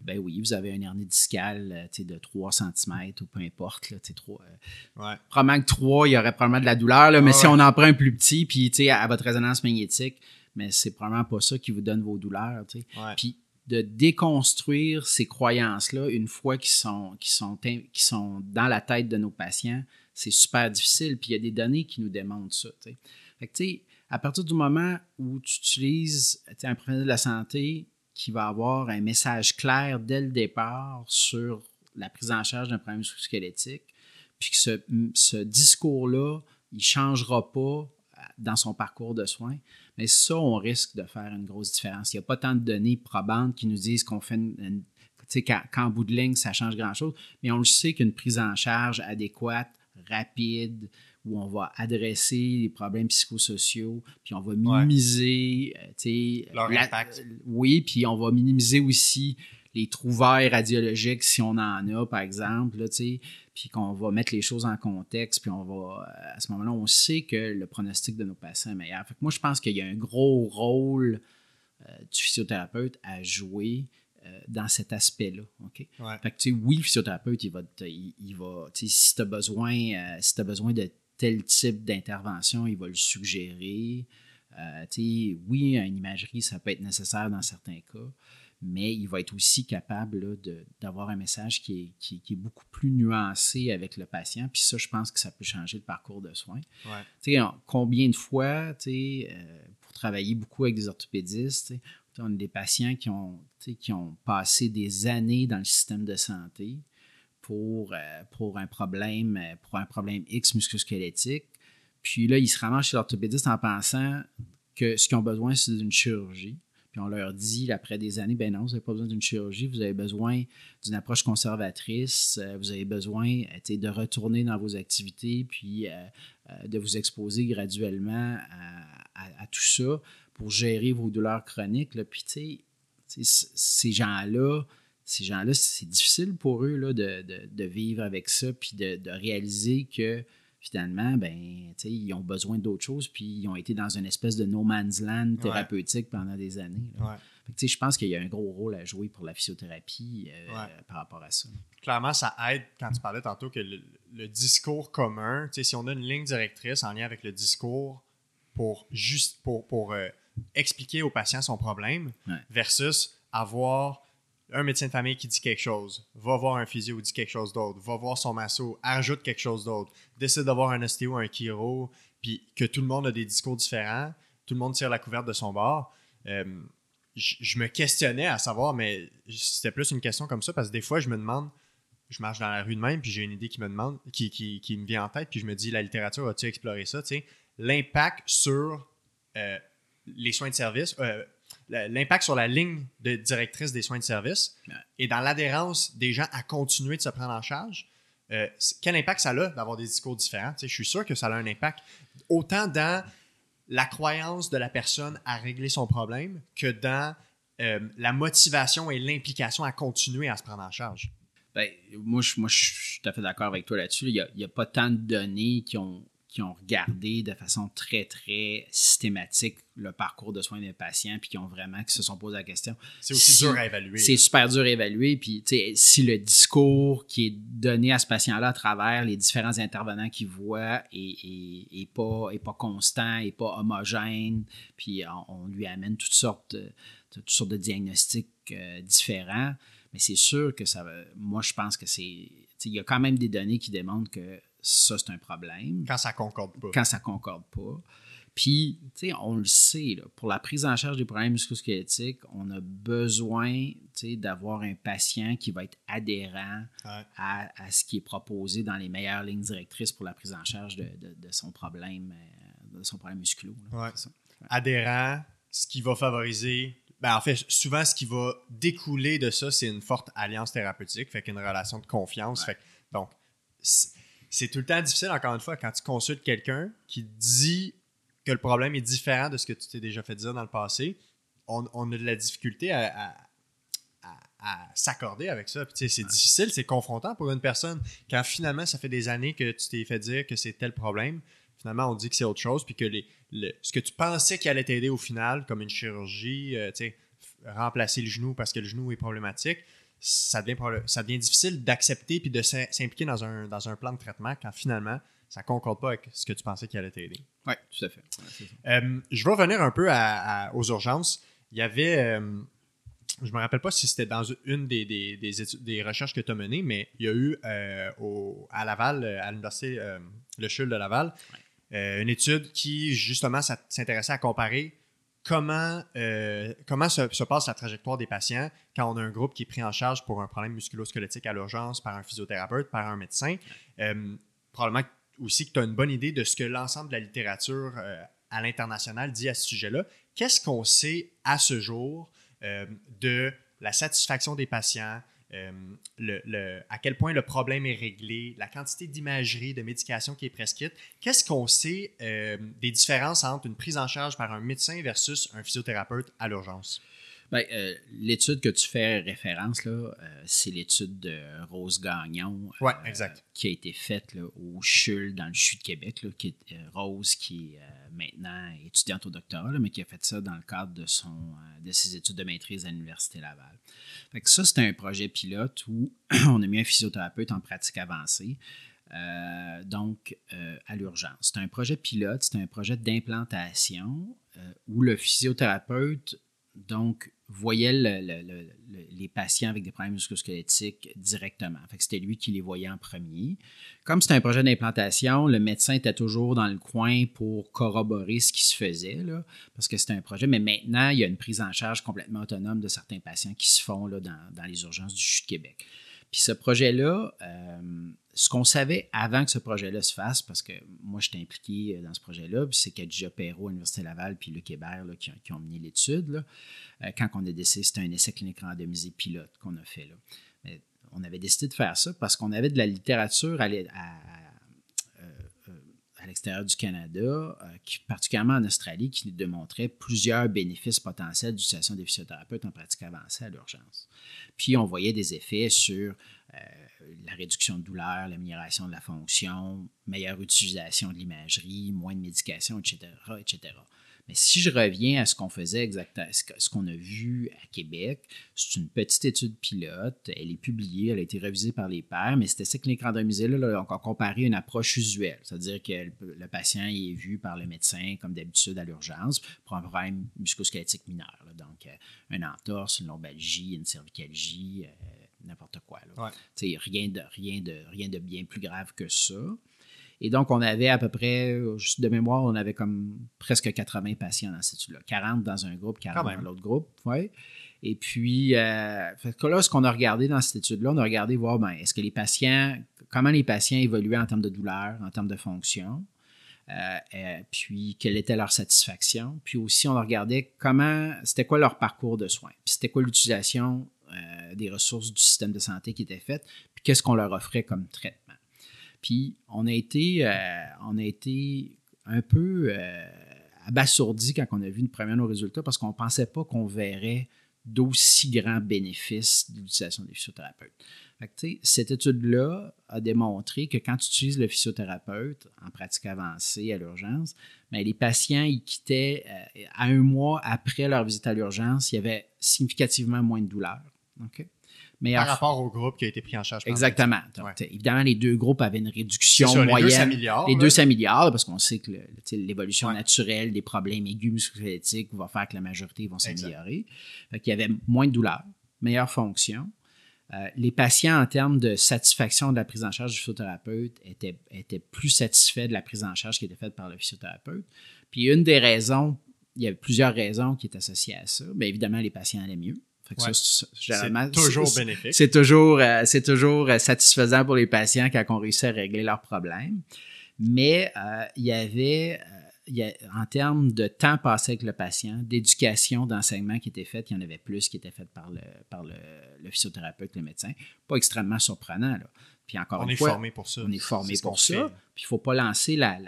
ben oui, vous avez un hernie discale euh, de 3 cm ou peu importe. Là, 3, euh, Probablement que 3, il y aurait probablement de la douleur, là, mais si on en prend un plus petit, puis à, à votre résonance magnétique, mais c'est probablement pas ça qui vous donne vos douleurs. Puis de déconstruire ces croyances-là une fois qu'ils sont, qui sont, sont dans la tête de nos patients, c'est super difficile. Puis il y a des données qui nous démontrent ça. À partir du moment où tu utilises un professionnel de la santé qui va avoir un message clair dès le départ sur la prise en charge d'un problème squelettique, puis que ce, ce discours-là, il ne changera pas euh, dans son parcours de soins, mais ça, on risque de faire une grosse différence. Il n'y a pas tant de données probantes qui nous disent qu'on fait une, qu'en bout de ligne, ça change grand-chose, mais on le sait qu'une prise en charge adéquate, rapide, où on va adresser les problèmes psychosociaux, puis on va minimiser euh, leur impact. oui, puis on va minimiser aussi les trouvailles radiologiques si on en a, par exemple, là, puis qu'on va mettre les choses en contexte, puis on va, à ce moment-là, on sait que le pronostic de nos patients est meilleur. Fait que moi, je pense qu'il y a un gros rôle euh, du physiothérapeute à jouer euh, dans cet aspect-là. OK? Fait que, oui, le physiothérapeute, il va, il, va si tu as besoin, si as besoin de tel type d'intervention, il va le suggérer. Euh, oui, une imagerie, ça peut être nécessaire dans certains cas, mais il va être aussi capable d'avoir un message qui est, beaucoup plus nuancé avec le patient. Puis ça, je pense que ça peut changer le parcours de soins. combien de fois, euh, pour travailler beaucoup avec des orthopédistes, on a des patients qui ont, qui ont passé des années dans le système de santé, pour, euh, pour un problème, euh, pour un problème X musculosquelettique. Puis là, ils se ramassent chez l'orthopédiste en pensant que ce qu'ils ont besoin, c'est d'une chirurgie. Puis on leur dit, après des années, ben non, vous n'avez pas besoin d'une chirurgie, vous avez besoin d'une approche conservatrice, euh, vous avez besoin de retourner dans vos activités, puis de vous exposer graduellement à, tout ça pour gérer vos douleurs chroniques. Là. Puis, tu sais, ces gens-là, ces gens-là, c'est difficile pour eux là, de, vivre avec ça, puis de, réaliser que finalement, ben, ils ont besoin d'autres choses, puis ils ont été dans une espèce de no man's land thérapeutique pendant des années. je pense qu'il y a un gros rôle à jouer pour la physiothérapie euh, par rapport à ça. Clairement, ça aide quand tu parlais tantôt que le, discours commun, si on a une ligne directrice en lien avec le discours pour juste pour, pour euh, expliquer au patient son problème versus avoir un médecin de famille qui dit quelque chose, va voir un physio dit quelque chose d'autre, va voir son masso, ajoute quelque chose d'autre, décide d'avoir un ostéo, un chiro, puis que tout le monde a des discours différents, tout le monde tire la couverte de son bord. Euh, je me questionnais à savoir, mais c'était plus une question comme ça parce que des fois, je me demande, je marche dans la rue de même, puis j'ai une idée qui me demande, qui, qui, me vient en tête, puis je me dis, la littérature, a-tu exploré ça? L'impact sur euh, les soins de service, euh, l'impact sur la ligne de directrice des soins de service et dans l'adhérence des gens à continuer de se prendre en charge, euh, quel impact ça a d'avoir des discours différents? je suis sûr que ça a un impact autant dans la croyance de la personne à régler son problème que dans euh, la motivation et l'implication à continuer à se prendre en charge. Ben, moi, je, moi, je suis tout à fait d'accord avec toi là-dessus. Il n'y a, pas tant de données qui ont qui ont regardé de façon très, très systématique le parcours de soins des patients, puis qui ont vraiment, qui se sont posé la question. C'est aussi dur à évaluer. C'est super dur à évaluer, puis si le discours qui est donné à ce patient-là à travers les différents intervenants qu'il voit est, pas, est pas constant, est pas homogène, puis on, lui amène toutes sortes, de, toutes sortes de diagnostics euh, différents, mais c'est sûr que ça moi je pense que c'est, il y a quand même des données qui démontrent que ça, c'est un problème. Quand ça concorde pas. Quand ça concorde pas. Puis, tu sais, on le sait, pour la prise en charge des problèmes musculosquelettiques, on a besoin d'avoir un patient qui va être adhérent à, ce qui est proposé dans les meilleures lignes directrices pour la prise en charge de, son problème, euh, de son problème musculo. Adhérent, ce qui va favoriser ben, en fait, souvent, ce qui va découler de ça, c'est une forte alliance thérapeutique, fait qu'une relation de confiance. Fait, donc, c'est tout le temps difficile, encore une fois, quand tu consultes quelqu'un qui dit que le problème est différent de ce que tu t'es déjà fait dire dans le passé, on, a de la difficulté à, s'accorder avec ça. c'est difficile, c'est confrontant pour une personne. Quand finalement, ça fait des années que tu t'es fait dire que c'est tel problème, finalement, on dit que c'est autre chose, puis que les, ce que tu pensais qui allait t'aider au final, comme une chirurgie, euh, remplacer le genou parce que le genou est problématique, ça devient, ça devient difficile d'accepter puis de s'impliquer dans un, dans un plan de traitement quand finalement, ça ne concorde pas avec ce que tu pensais qui allait t'aider. Oui, tout à fait. Euh, je vais revenir un peu aux urgences. Il y avait, euh, je ne me rappelle pas si c'était dans une des, des, des, recherches que tu as menées, mais il y a eu au, à Laval, à l'Université Le Chul de Laval, euh, une étude qui, justement, s'intéressait à comparer comment, euh, se, passe la trajectoire des patients quand on a un groupe qui est pris en charge pour un problème musculo-squelettique à l'urgence par un physiothérapeute, par un médecin? Euh, probablement aussi que tu as une bonne idée de ce que l'ensemble de la littérature à l'international dit à ce sujet-là. Qu'est-ce qu'on sait à ce jour de la satisfaction des patients, euh, le, à quel point le problème est réglé, la quantité d'imagerie, de médication qui est prescrite. Qu'est-ce qu'on sait euh, des différences entre une prise en charge par un médecin versus un physiothérapeute à l'urgence? Bien, euh, l'étude que tu fais référence, là, c'est l'étude de Rose Gagnon. exact. Qui a été faite au CHUL, dans le CHU de Québec. qui est, Rose, qui est maintenant étudiante au doctorat, mais qui a fait ça dans le cadre de, son, de ses études de maîtrise à l'Université Laval ça, c'était un projet pilote où on a mis un physiothérapeute en pratique avancée. Euh, donc, euh, à l'urgence. C'est un projet pilote, c'est un projet d'implantation euh, où le physiothérapeute, donc, voyait les patients avec des problèmes musculosquelettiques directement. c'était lui qui les voyait en premier. Comme c'était un projet d'implantation, le médecin était toujours dans le coin pour corroborer ce qui se faisait, parce que c'était un projet. Mais maintenant, il y a une prise en charge complètement autonome de certains patients qui se font dans, les urgences du CHU de Québec. Puis ce projet-là, euh, ce qu'on savait avant que ce projet-là se fasse, parce que moi, j'étais impliqué dans ce projet-là, puis c'est Kadija Perrault à l'Université Laval, puis Luc Hébert qui, ont, mené l'étude. Euh, quand on a décidé, c'était un essai clinique randomisé pilote qu'on a fait. Là. on avait décidé de faire ça parce qu'on avait de la littérature à, à l'extérieur du Canada, euh, particulièrement en Australie, qui nous démontrait plusieurs bénéfices potentiels d'utilisation des physiothérapeutes en pratique avancée à l'urgence. Puis on voyait des effets sur euh, la réduction de douleur, l'amélioration de la fonction, meilleure utilisation de l'imagerie, moins de médication, etc., etc. Mais si je reviens à ce qu'on faisait exactement, ce qu'on a vu à Québec, c'est une petite étude pilote. Elle est publiée, elle a été révisée par les pairs, mais c'était ça clinique randomisée. Là, là, on a comparé une approche usuelle, c'est-à-dire que le, patient est vu par le médecin, comme d'habitude, à l'urgence pour un problème musculosquelettique mineur. donc, euh, un entorse, une lombalgie, une cervicalgie, euh, n'importe quoi. Rien, de, rien, de, rien de bien plus grave que ça. Et donc, on avait à peu près, juste de mémoire, on avait comme presque 80 patients dans cette étude-là. 40 dans un groupe, 40 dans l'autre groupe. Ouais. Et puis, euh, là, ce qu'on a regardé dans cette étude-là, on a regardé voir, ben, est-ce que les patients, comment les patients évoluaient en termes de douleur, en termes de fonction, euh, euh, puis quelle était leur satisfaction. Puis aussi, on a regardé comment, c'était quoi leur parcours de soins, puis c'était quoi l'utilisation des ressources du système de santé qui était faite, puis qu'est-ce qu'on leur offrait comme traitement. Puis on a été, euh, on a été un peu euh, abasourdi quand on a vu une première nos résultats parce qu'on ne pensait pas qu'on verrait d'aussi grands bénéfices de l'utilisation des physiothérapeutes. cette étude-là a démontré que quand tu utilises le physiothérapeute en pratique avancée à l'urgence, ben, les patients ils quittaient euh, à un mois après leur visite à l'urgence, il y avait significativement moins de douleur. Par rapport au groupe qui a été pris en charge. Exactement. Évidemment, les deux groupes avaient une réduction moyenne. Les deux s'améliorent. Les deux s'améliorent parce qu'on sait que l'évolution naturelle des problèmes aigus musculo va faire que la majorité vont s'améliorer. Il y avait moins de douleur, meilleure fonction. Euh, les patients, en termes de satisfaction de la prise en charge du physiothérapeute, étaient, étaient plus satisfaits de la prise en charge qui était faite par le physiothérapeute. Puis une des raisons, il y a plusieurs raisons qui étaient associées à ça. Bien évidemment, les patients allaient mieux. C'est toujours bénéfique. C'est toujours, euh, c'est toujours euh, satisfaisant pour les patients quand on réussit à régler leurs problèmes. Mais il y avait en termes de temps passé avec le patient, d'éducation, d'enseignement qui était faite, il y en avait plus qui était fait par le, par le, physiothérapeute, le médecin. Pas extrêmement surprenant. Là. Puis encore on une est fois, formé pour ça. On est formé pour ça. Puis il ne faut pas lancer la,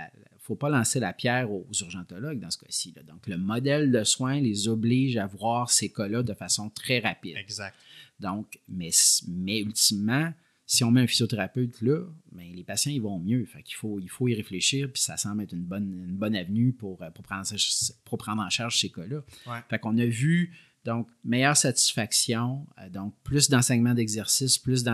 faut pas lancer la pierre aux urgentologues dans ce cas-ci. Donc, le modèle de soins les oblige à voir ces cas-là de façon très rapide. Exact. Donc, mais, mais ultimement, si on met un physiothérapeute là, ben, les patients ils vont mieux. Fait qu'il faut, il faut y réfléchir, puis ça semble être une bonne, une bonne avenue pour, euh, pour, prendre, pour prendre en charge ces cas-là. Fait qu'on a vu donc meilleure satisfaction, euh, donc plus d'enseignement d'exercice, plus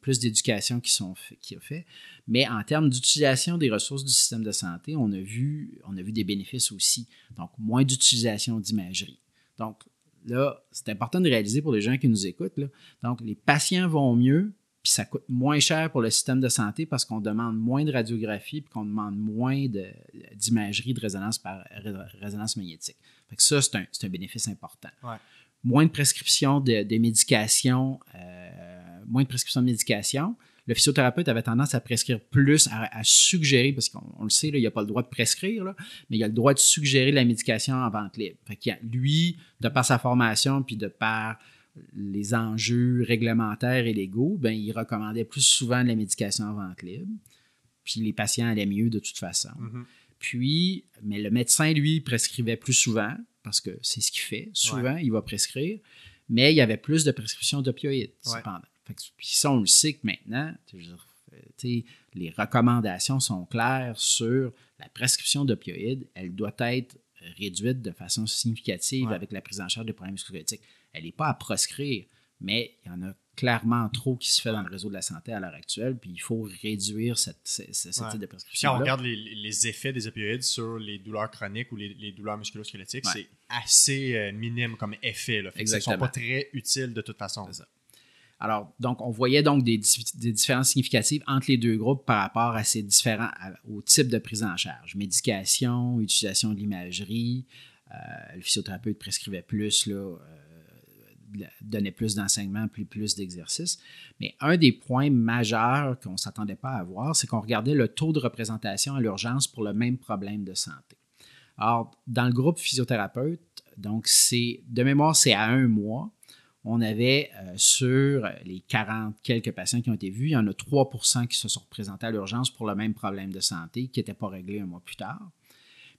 plus d'éducation qui sont qui a fait. Mais en termes d'utilisation des ressources du système de santé, on a vu, on a vu des bénéfices aussi. Donc moins d'utilisation d'imagerie. Donc là, c'est important de réaliser pour les gens qui nous écoutent. Donc les patients vont mieux, puis ça coûte moins cher pour le système de santé parce qu'on demande moins de radiographie puis qu'on demande moins d'imagerie de, résonance par résonance magnétique. Fait que ça, c'est un, un, bénéfice important. Moins de prescription de, médication, euh, moins de prescription de médication. Le physiothérapeute avait tendance à prescrire plus, à, suggérer, parce qu'on le sait, il n'y a pas le droit de prescrire, mais il a le droit de suggérer la médication en vente libre. Fait que lui, de par sa formation, puis de par les enjeux réglementaires et légaux, ben, il recommandait plus souvent la médication en vente libre. Puis les patients allaient mieux de toute façon. Mm-hmm. Puis, mais le médecin, lui, prescrivait plus souvent, parce que c'est ce qu'il fait. Souvent, il va prescrire, mais il y avait plus de prescriptions d'opioïdes, cependant. puis ça, on le sait que maintenant, les recommandations sont claires sur la prescription d'opioïdes. Elle doit être réduite de façon significative avec la prise en charge des problèmes musculo elle n'est pas à proscrire, mais il y en a clairement trop qui se fait dans le réseau de la santé à l'heure actuelle, puis il faut réduire cette, ce, type de prescription. Quand on regarde les, effets des opioïdes sur les douleurs chroniques ou les, douleurs musculo-squelettiques, c'est assez euh, minime comme effet. Là. Ils ne sont pas très utiles de toute façon. Alors, donc, on voyait donc des, différences significatives entre les deux groupes par rapport à ces différents, au type de prise en charge. Médication, utilisation de l'imagerie, euh, le physiothérapeute prescrivait plus là, euh, donnait plus d'enseignement, plus, plus d'exercices. Mais un des points majeurs qu'on ne s'attendait pas à avoir, c'est qu'on regardait le taux de représentation à l'urgence pour le même problème de santé. Alors, dans le groupe physiothérapeute, donc c'est de mémoire, c'est à un mois. On avait euh, sur les 40 quelques patients qui ont été vus, il y en a 3% qui se sont représentés à l'urgence pour le même problème de santé qui n'était pas réglé un mois plus tard.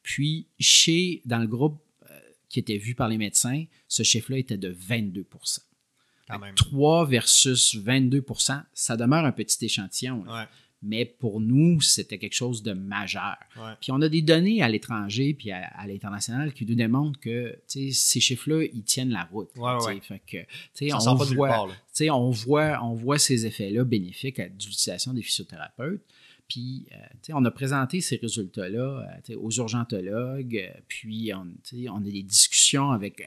Puis, chez, dans le groupe qui était vu par les médecins, ce chiffre-là était de 22% 3 versus 22% ça demeure un petit échantillon. Mais pour nous, c'était quelque chose de majeur. Puis on a des données à l'étranger puis à, l'international qui nous démontrent que ces chiffres-là, ils tiennent la route. Fait que, on, voit, on, voit, on voit ces effets-là bénéfiques à l'utilisation des physiothérapeutes. Puis, euh, on a présenté ces résultats-là euh, aux urgentologues, euh, puis on, a des discussions avec,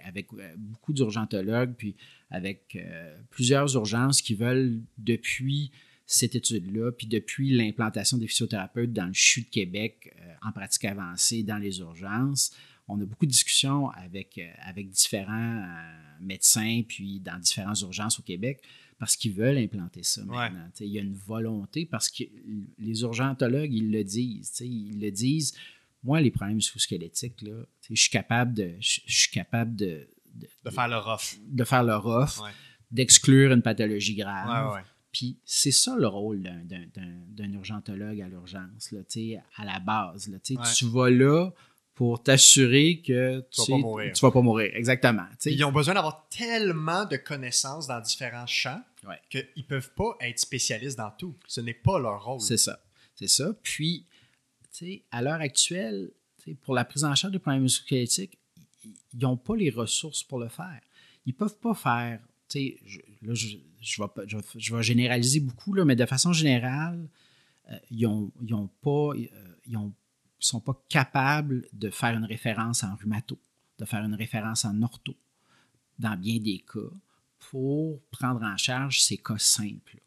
beaucoup d'urgentologues, puis avec plusieurs urgences qui veulent, depuis cette étude-là, puis depuis l'implantation des physiothérapeutes dans le CHU de Québec en pratique avancée dans les urgences, on a beaucoup de discussions avec différents médecins, puis dans différentes urgences au Québec parce qu'ils veulent implanter ça maintenant. Il y a une volonté parce que les urgentologues, ils le disent. Ils le disent. Moi, les problèmes squelettiques là, je suis capable de. Je suis capable de, de, faire le rough. De faire le rough, d'exclure une pathologie grave. Puis c'est ça le rôle d'un urgentologue à l'urgence, à la base. Là, Tu vas là pour t'assurer que tu, ne vas pas mourir. Exactement. Ils ont besoin d'avoir tellement de connaissances dans différents champs qu'ils ne peuvent pas être spécialistes dans tout. Ce n'est pas leur rôle. C'est ça. C'est ça. Puis, à l'heure actuelle, pour la prise en charge des problèmes musculo-squelettiques, ils n'ont pas les ressources pour le faire. Ils ne peuvent pas faire. Je, là, je, vais, je, vais, généraliser beaucoup, là, mais de façon générale, euh, ils n'ont ont pas. Euh, ils ont ne sont pas capables de faire une référence en rhumato, de faire une référence en ortho, dans bien des cas, pour prendre en charge ces cas simples.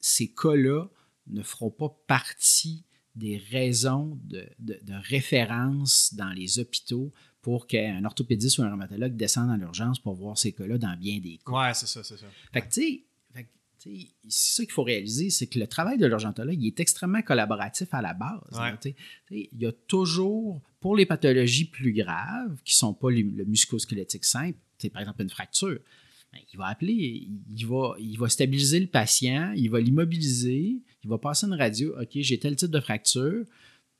Ces cas-là ne feront pas partie des raisons de, référence dans les hôpitaux pour qu'un orthopédiste ou un rhumatologue descende dans l'urgence pour voir ces cas-là dans bien des cas. Ouais, c'est ça, c'est ça. Fait que, tu sais, c'est ça qu'il faut réaliser, c'est que le travail de l'urgentologue est extrêmement collaboratif à la base. il y a toujours, pour les pathologies plus graves, qui ne sont pas le musculosquelettique simple, par exemple une fracture, ben, il va appeler, il va, il va stabiliser le patient, il va l'immobiliser, il va passer une radio, OK, j'ai tel type de fracture.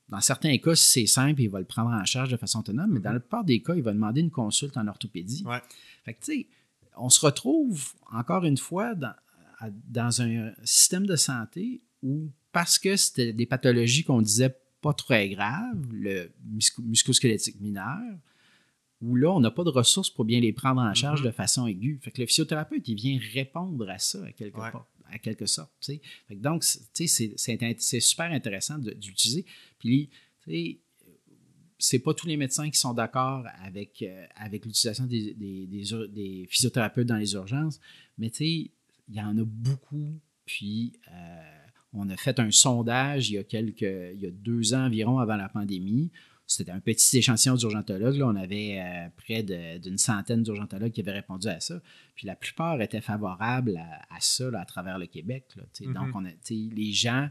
Dans certains cas, si c'est simple, il va le prendre en charge de façon autonome, mais dans la plupart des cas, il va demander une consulte en orthopédie. Fait que, tu sais, on se retrouve encore une fois dans, dans un système de santé où, parce que c'était des pathologies qu'on disait pas très graves, le musculosquelettique mineur, où là, on n'a pas de ressources pour bien les prendre en charge mm-hmm. de façon aiguë. Fait que le physiothérapeute, il vient répondre à ça à quelque, à quelque sorte. Fait que donc, c'est super intéressant d'utiliser. Puis, c'est pas tous les médecins qui sont d'accord avec, euh, avec l'utilisation des, des, des, physiothérapeutes dans les urgences, mais tu il y en a beaucoup. Puis, euh, on a fait un sondage il y a quelques, il y a deux ans environ avant la pandémie. C'était un petit échantillon d'urgentologues. On avait euh, près d'une centaine d'urgentologues qui avaient répondu à ça. Puis la plupart étaient favorables à, ça à travers le Québec. Mm-hmm. Donc, on a, les gens,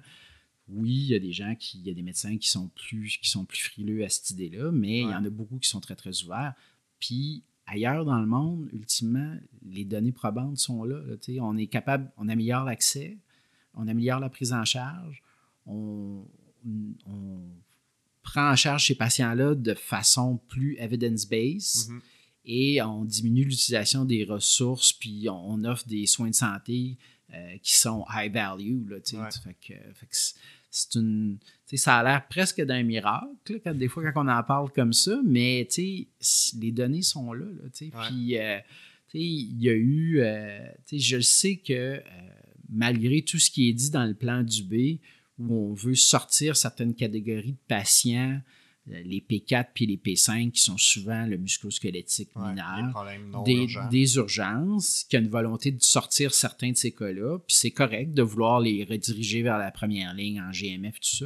oui, il y a des gens qui, il y a des médecins qui sont plus, qui sont plus frileux à cette idée-là, mais il y en a beaucoup qui sont très, très ouverts. Puis ailleurs dans le monde, ultimement, les données probantes sont là. on est capable, on améliore l'accès, on améliore la prise en charge, on, prend en charge ces patients-là de façon plus evidence-based mm-hmm. et on diminue l'utilisation des ressources, puis on, offre des soins de santé euh, qui sont high value. Là, c'est une. Ça a l'air presque d'un miracle, quand, des fois, quand on en parle comme ça, mais les données sont là. Puis, euh, il y a eu. Euh, je sais que euh, malgré tout ce qui est dit dans le plan du B, où on veut sortir certaines catégories de patients les P4 puis les P5 qui sont souvent le musculosquelettique mineur, des, urgences, qui a une volonté de sortir certains de ces cas-là, puis c'est correct de vouloir les rediriger vers la première ligne en GMF, tout ça.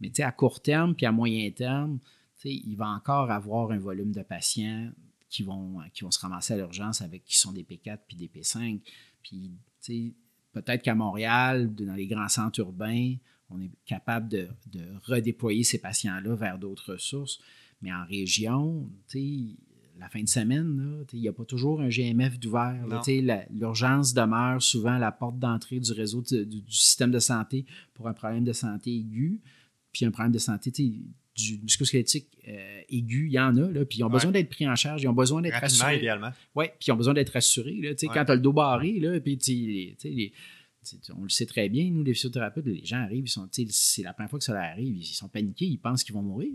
Mais à court terme puis à moyen terme, il va encore avoir un volume de patients qui vont, qui vont se ramasser à l'urgence avec qui sont des P4 puis des P5. Puis peut-être qu'à Montréal, dans les grands centres urbains, on est capable de, redéployer ces patients-là vers d'autres ressources. Mais en région, la fin de semaine, il n'y a pas toujours un GMF d'ouvert. L'urgence demeure souvent la porte d'entrée du réseau du, système de santé pour un problème de santé aigu. Puis un problème de santé du musculosquelettique euh, aigu, il y en a, là, puis ils ont besoin d'être pris en charge, ils ont besoin d'être assurés. idéalement. Oui, puis ils ont besoin d'être assurés. Là, Quand tu as le dos barré, là, puis les, on le sait très bien, nous, les physiothérapeutes, les gens arrivent, c'est la première fois que ça leur arrive, ils sont paniqués, ils pensent qu'ils vont mourir.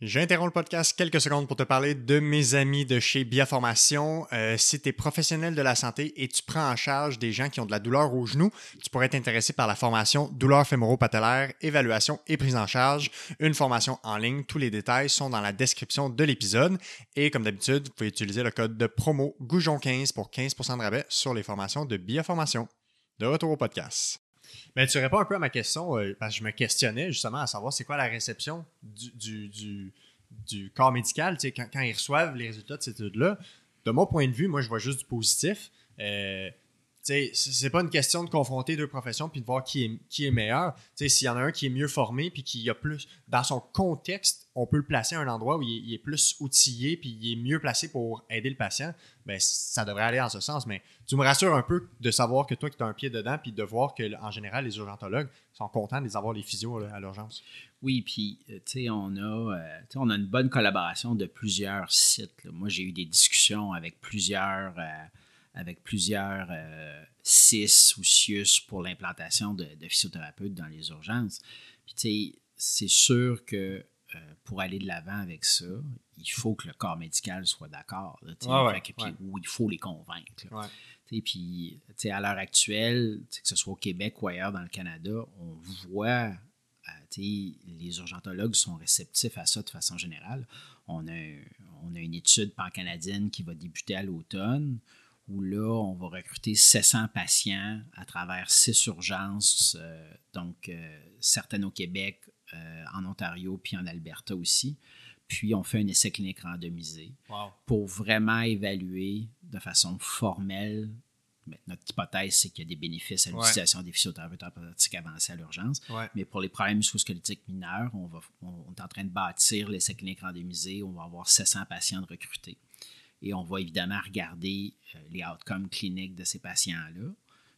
J'interromps le podcast quelques secondes pour te parler de mes amis de chez Biaformation. Euh, si tu es professionnel de la santé et tu prends en charge des gens qui ont de la douleur au genou, tu pourrais être intéressé par la formation douleur fémoro-patellaire, évaluation et prise en charge. Une formation en ligne. Tous les détails sont dans la description de l'épisode. Et comme d'habitude, vous pouvez utiliser le code de promo Goujon15 pour 15% de rabais sur les formations de Biaformation. De retour au podcast. Mais tu réponds un peu à ma question, euh, parce que je me questionnais justement à savoir c'est quoi la réception du, du, corps médical, quand, ils reçoivent les résultats de cette étude-là. De mon point de vue, moi, je vois juste du positif. Euh, c'est pas une question de confronter deux professions puis de voir qui est, qui est meilleur. S'il y en a un qui est mieux formé puis qui a plus, dans son contexte, on peut le placer à un endroit où il est, plus outillé puis il est mieux placé pour aider le patient, ben, ça devrait aller en ce sens. Mais tu me rassures un peu de savoir que toi, qui as un pied dedans puis de voir qu'en général, les urgentologues sont contents de les avoir physios à l'urgence. Oui, puis euh, on, a, euh, on a une bonne collaboration de plusieurs sites. Moi, j'ai eu des discussions avec plusieurs. Euh, avec plusieurs euh, CIS ou CIUS pour l'implantation de, physiothérapeutes dans les urgences. Puis, tu sais, c'est sûr que euh, pour aller de l'avant avec ça, il faut que le corps médical soit d'accord. Ou il faut les convaincre. Puis, à l'heure actuelle, que ce soit au Québec ou ailleurs dans le Canada, on voit euh, les urgentologues sont réceptifs à ça de façon générale. On a, on a une étude pan-canadienne qui va débuter à l'automne, où là, on va recruter 700 patients à travers six urgences, euh, donc euh, certaines au Québec, en Ontario, puis en Alberta aussi. Puis on fait un essai clinique randomisé pour vraiment évaluer de façon formelle notre hypothèse, c'est qu'il y a des bénéfices à l'utilisation des physiothérapeutes en pratique avancée à l'urgence. Mais pour les problèmes musculosquelettiques mineurs, on, va, on, est en train de bâtir l'essai clinique randomisé. On va avoir 700 patients de recruter. Et on va évidemment regarder euh, les outcomes cliniques de ces patients-là.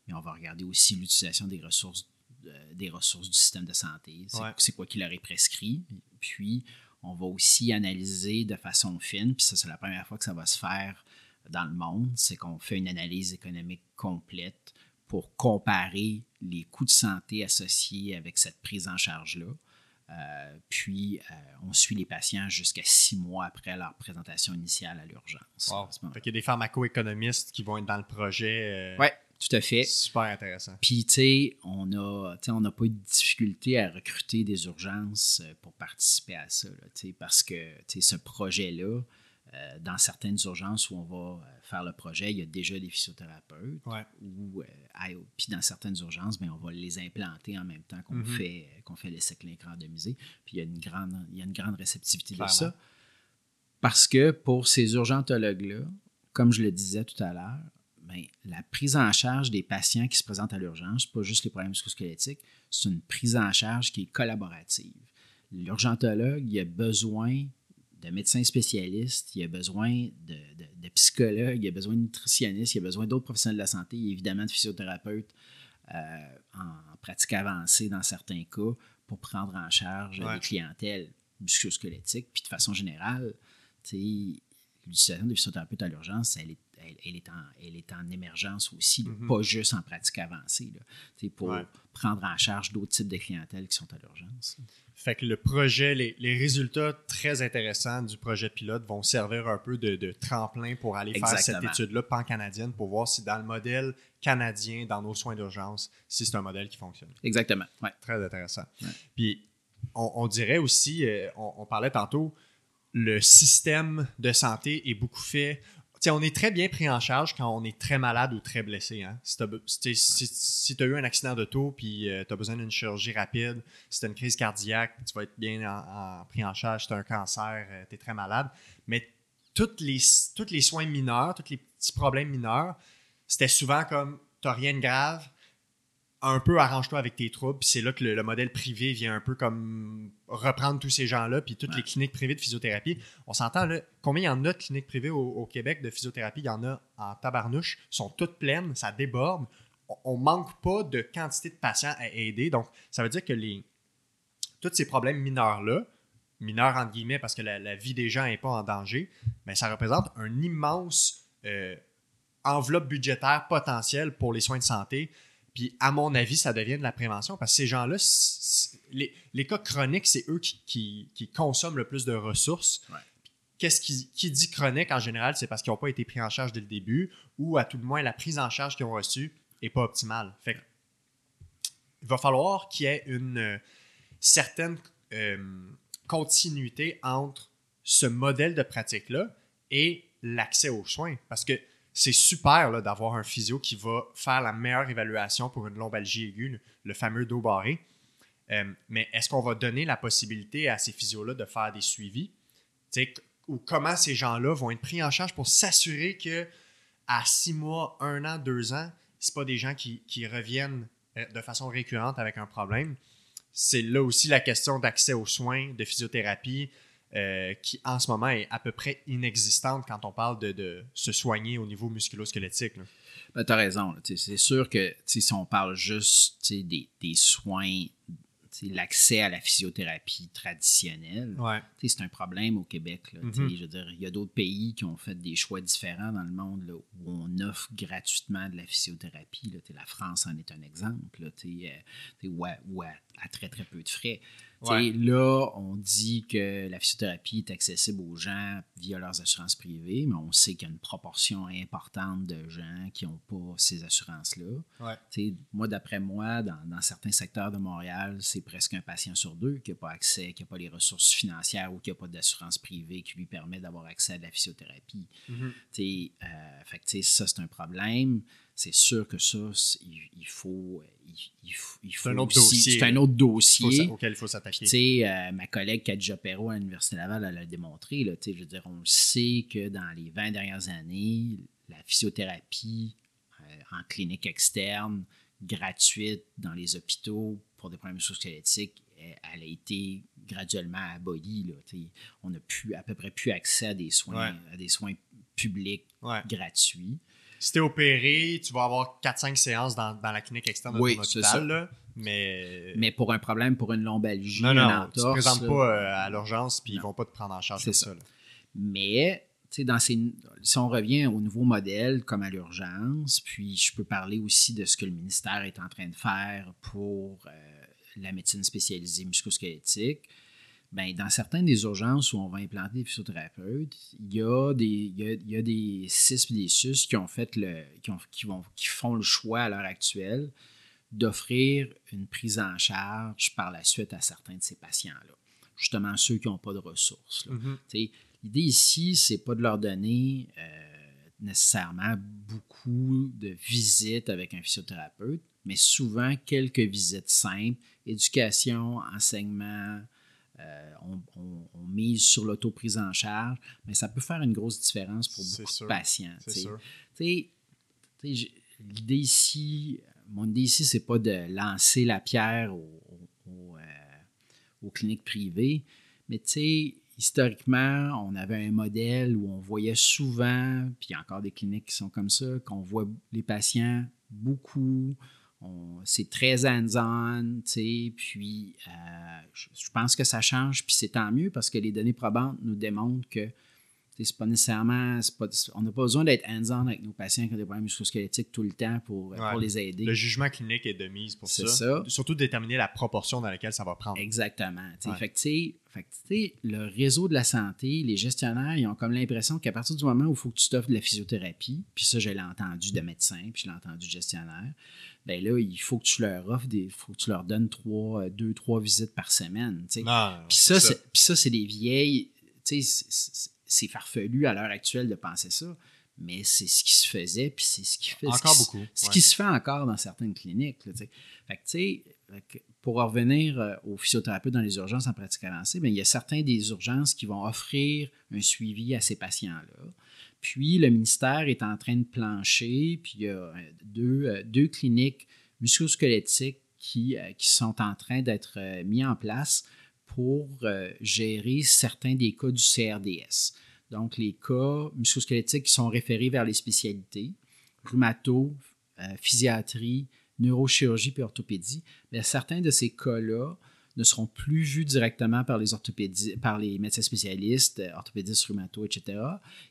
Mais on va regarder aussi l'utilisation des ressources, euh, des ressources du système de santé. C'est quoi qui leur est prescrit. Puis, on va aussi analyser de façon fine, puis ça, c'est la première fois que ça va se faire dans le monde, c'est qu'on fait une analyse économique complète pour comparer les coûts de santé associés avec cette prise en charge-là. Euh, puis, euh, on suit les patients jusqu'à six mois après leur présentation initiale à l'urgence. Wow. Il y a des pharmacoéconomistes qui vont être dans le projet. Euh, oui, tout à fait. Super intéressant. Puis, tu sais, on n'a pas eu de difficulté à recruter des urgences pour participer à ça, là, parce que ce projet-là, dans certaines urgences où on va faire le projet, il y a déjà des physiothérapeutes. Ou, euh, puis dans certaines urgences, bien, on va les implanter en même temps qu'on mm-hmm. fait, qu'on fait l'essai clinique randomisé. Puis il y a une grande, il y a une grande réceptivité de ça. Parce que pour ces urgentologues-là, comme je le disais tout à l'heure, bien, la prise en charge des patients qui se présentent à l'urgence, pas juste les problèmes musculosquelettiques, c'est une prise en charge qui est collaborative. L'urgentologue, il a besoin de médecins spécialistes, il y a besoin de, de, psychologues, il y a besoin de nutritionnistes, il y a besoin d'autres professionnels de la santé, évidemment de physiothérapeutes euh, en pratique avancée dans certains cas pour prendre en charge des clientèles musculo-squelettiques. Puis de façon générale, l'utilisation des physiothérapeutes à l'urgence, elle est, elle, est en, elle est en émergence aussi, mm-hmm. pas juste en pratique avancée, là, pour prendre en charge d'autres types de clientèles qui sont à l'urgence. Fait que le projet, les, résultats très intéressants du projet pilote vont servir un peu de, tremplin pour aller faire cette étude-là pan-canadienne pour voir si dans le modèle canadien, dans nos soins d'urgence, si c'est un modèle qui fonctionne. Exactement. Ouais. Très intéressant. Puis on, dirait aussi, euh, on, parlait tantôt, le système de santé est beaucoup fait on est très bien pris en charge quand on est très malade ou très blessé. Hein? Si tu as, eu un accident d'auto puis euh, tu as besoin d'une chirurgie rapide, si tu as une crise cardiaque, tu vas être bien pris en charge. Si tu as un cancer, euh, tu es très malade. Mais tous les, toutes les soins mineurs, tous les petits problèmes mineurs, c'était souvent comme tu rien de grave, un peu arrange-toi avec tes troubles. c'est là que le, modèle privé vient un peu comme reprendre tous ces gens-là, puis toutes les cliniques privées de physiothérapie. On s'entend là, combien il y en a de cliniques privées au, Québec de physiothérapie? Il y en a en tabarnouche, sont toutes pleines, ça déborde. On, ne manque pas de quantité de patients à aider. Donc, ça veut dire que les, tous ces problèmes mineurs-là, mineurs entre guillemets parce que la, vie des gens n'est pas en danger, mais ça représente un immense euh, enveloppe budgétaire potentielle pour les soins de santé puis, à mon avis, ça devient de la prévention parce que ces gens-là, les, cas chroniques, c'est eux qui, consomment le plus de ressources. Qu'est-ce qui, dit chronique en général, c'est parce qu'ils n'ont pas été pris en charge dès le début ou à tout le moins la prise en charge qu'ils ont reçue n'est pas optimale. Fait il va falloir qu'il y ait une euh, certaine euh, continuité entre ce modèle de pratique-là et l'accès aux soins. Parce que c'est super d'avoir un physio qui va faire la meilleure évaluation pour une lombalgie aiguë, le, fameux dos barré. Euh, mais est-ce qu'on va donner la possibilité à ces physios-là de faire des suivis? ou comment ces gens-là vont être pris en charge pour s'assurer que à six mois, un an, deux ans, ce pas des gens qui, reviennent euh, de façon récurrente avec un problème? C'est là aussi la question d'accès aux soins, de physiothérapie, euh, qui en ce moment est à peu près inexistante quand on parle de, se soigner au niveau musculo-squelettique. Ben, tu as raison. C'est sûr que si on parle juste des, des, soins l'accès à la physiothérapie traditionnelle, c'est un problème au Québec. Mm-hmm. Je veux dire, il y a d'autres pays qui ont fait des choix différents dans le monde là, où on offre gratuitement de la physiothérapie. Là, la France en est un exemple, là, euh, ou, à, très très peu de frais. Là, on dit que la physiothérapie est accessible aux gens via leurs assurances privées, mais on sait qu'il y a une proportion importante de gens qui n'ont pas ces assurances-là. Moi, d'après moi, dans, certains secteurs de Montréal, c'est presque un patient sur deux qui n'a pas accès, qui n'a pas les ressources financières ou qui n'a pas d'assurance privée qui lui permet d'avoir accès à la physiothérapie. Mm-hmm. Euh, fait ça, c'est un problème c'est sûr que ça, il, faut. Il, c'est un autre dossier. C'est un autre dossier. auquel il faut s'attaquer. Tu sais, euh, ma collègue Kadja Perrault à l'Université Laval, elle a démontré. Là, je veux dire, on sait que dans les 20 dernières années, la physiothérapie euh, en clinique externe, gratuite dans les hôpitaux pour des problèmes squelettiques, elle a été graduellement abolie. Là, on n'a plus à peu près plus accès à des soins, à des soins publics gratuits si t'es opéré, tu vas avoir 4-5 séances dans, la clinique externe de oui, ton hôpital. mais... mais pour un problème, pour une lombalgie, non, non, tu te présentes pas euh, à l'urgence puis ils vont pas te prendre en charge comme ça. Mais dans ces, si on revient au nouveau modèle comme à l'urgence, puis je peux parler aussi de ce que le ministère est en train de faire pour euh, la médecine spécialisée musculosquelettique ben, dans certaines des urgences où on va implanter des physiothérapeutes, il y a des, il y a, des CIS et des SUS qui ont fait le, qui, ont, qui, vont, qui font le choix à l'heure actuelle d'offrir une prise en charge par la suite à certains de ces patients-là. Justement, ceux qui n'ont pas de ressources. Mm-hmm. L'idée ici, c'est pas de leur donner euh, nécessairement beaucoup de visites avec un physiothérapeute, mais souvent quelques visites simples, éducation, enseignement, euh, on, mise sur l'auto-prise en charge, mais ça peut faire une grosse différence pour beaucoup de patients. L'idée ici, mon idée ici, c'est pas de lancer la pierre euh, aux cliniques privées, mais historiquement, on avait un modèle où on voyait souvent, puis il y a encore des cliniques qui sont comme ça, qu'on voit les patients beaucoup c'est très hands-on, puis euh, je, pense que ça change, puis c'est tant mieux parce que les données probantes nous démontrent que c'est pas nécessairement, on n'a pas besoin d'être hands-on avec nos patients qui ont des problèmes musculosquelettiques tout le temps pour, pour, les aider. Le jugement clinique est de mise pour ça. ça. Surtout déterminer la proportion dans laquelle ça va prendre. Exactement. Fait que, le réseau de la santé, les gestionnaires, ils ont comme l'impression qu'à partir du moment où il faut que tu t'offres de la physiothérapie, puis ça, je l'ai entendu de médecins, puis je l'ai entendu de gestionnaires, ben là, il faut que tu leur offres des. faut que tu leur donnes trois, euh, deux, trois visites par semaine. Puis ça, ça c'est des vieilles. C'est farfelu à l'heure actuelle de penser ça, mais c'est ce qui se faisait, puis c'est ce qui fait. Encore beaucoup. Ce qui se fait encore dans certaines cliniques. fait que, tu sais, pour revenir euh, aux physiothérapeutes dans les urgences en pratique avancée, bien, il y a certains des urgences qui vont offrir un suivi à ces patients-là. Puis le ministère est en train de plancher, puis il y a euh, deux, euh, deux cliniques musculosquelettiques qui, qui sont en train d'être mis en place pour gérer certains des cas du CRDS. Donc, les cas musculosquelettiques qui sont référés vers les spécialités, rhumato, physiatrie, neurochirurgie et orthopédie, mais certains de ces cas-là ne seront plus vus directement par les orthopédistes, par les médecins spécialistes, euh, orthopédistes, rhumato, etc.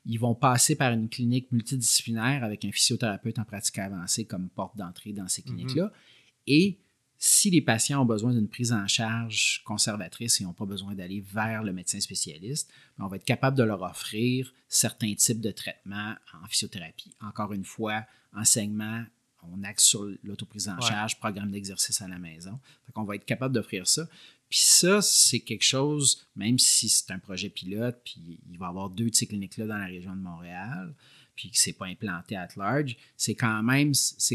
Ils vont passer par une clinique multidisciplinaire avec un physiothérapeute en pratique avancée comme porte d'entrée dans ces mhm. cliniques-là. Et si les patients ont besoin d'une prise en charge conservatrice et n'ont pas besoin d'aller vers le médecin spécialiste, ben, on va être capable de leur offrir certains types de traitements en physiothérapie. Encore une fois, enseignement, on axe sur l'autoprise en charge, programme d'exercice à la maison. Fait qu'on va être capable d'offrir ça. Puis ça, c'est quelque chose, même si c'est un projet pilote, puis il va y avoir deux de ces cliniques-là dans la région de Montréal, puis que c'est pas implanté à large, c'est quand même,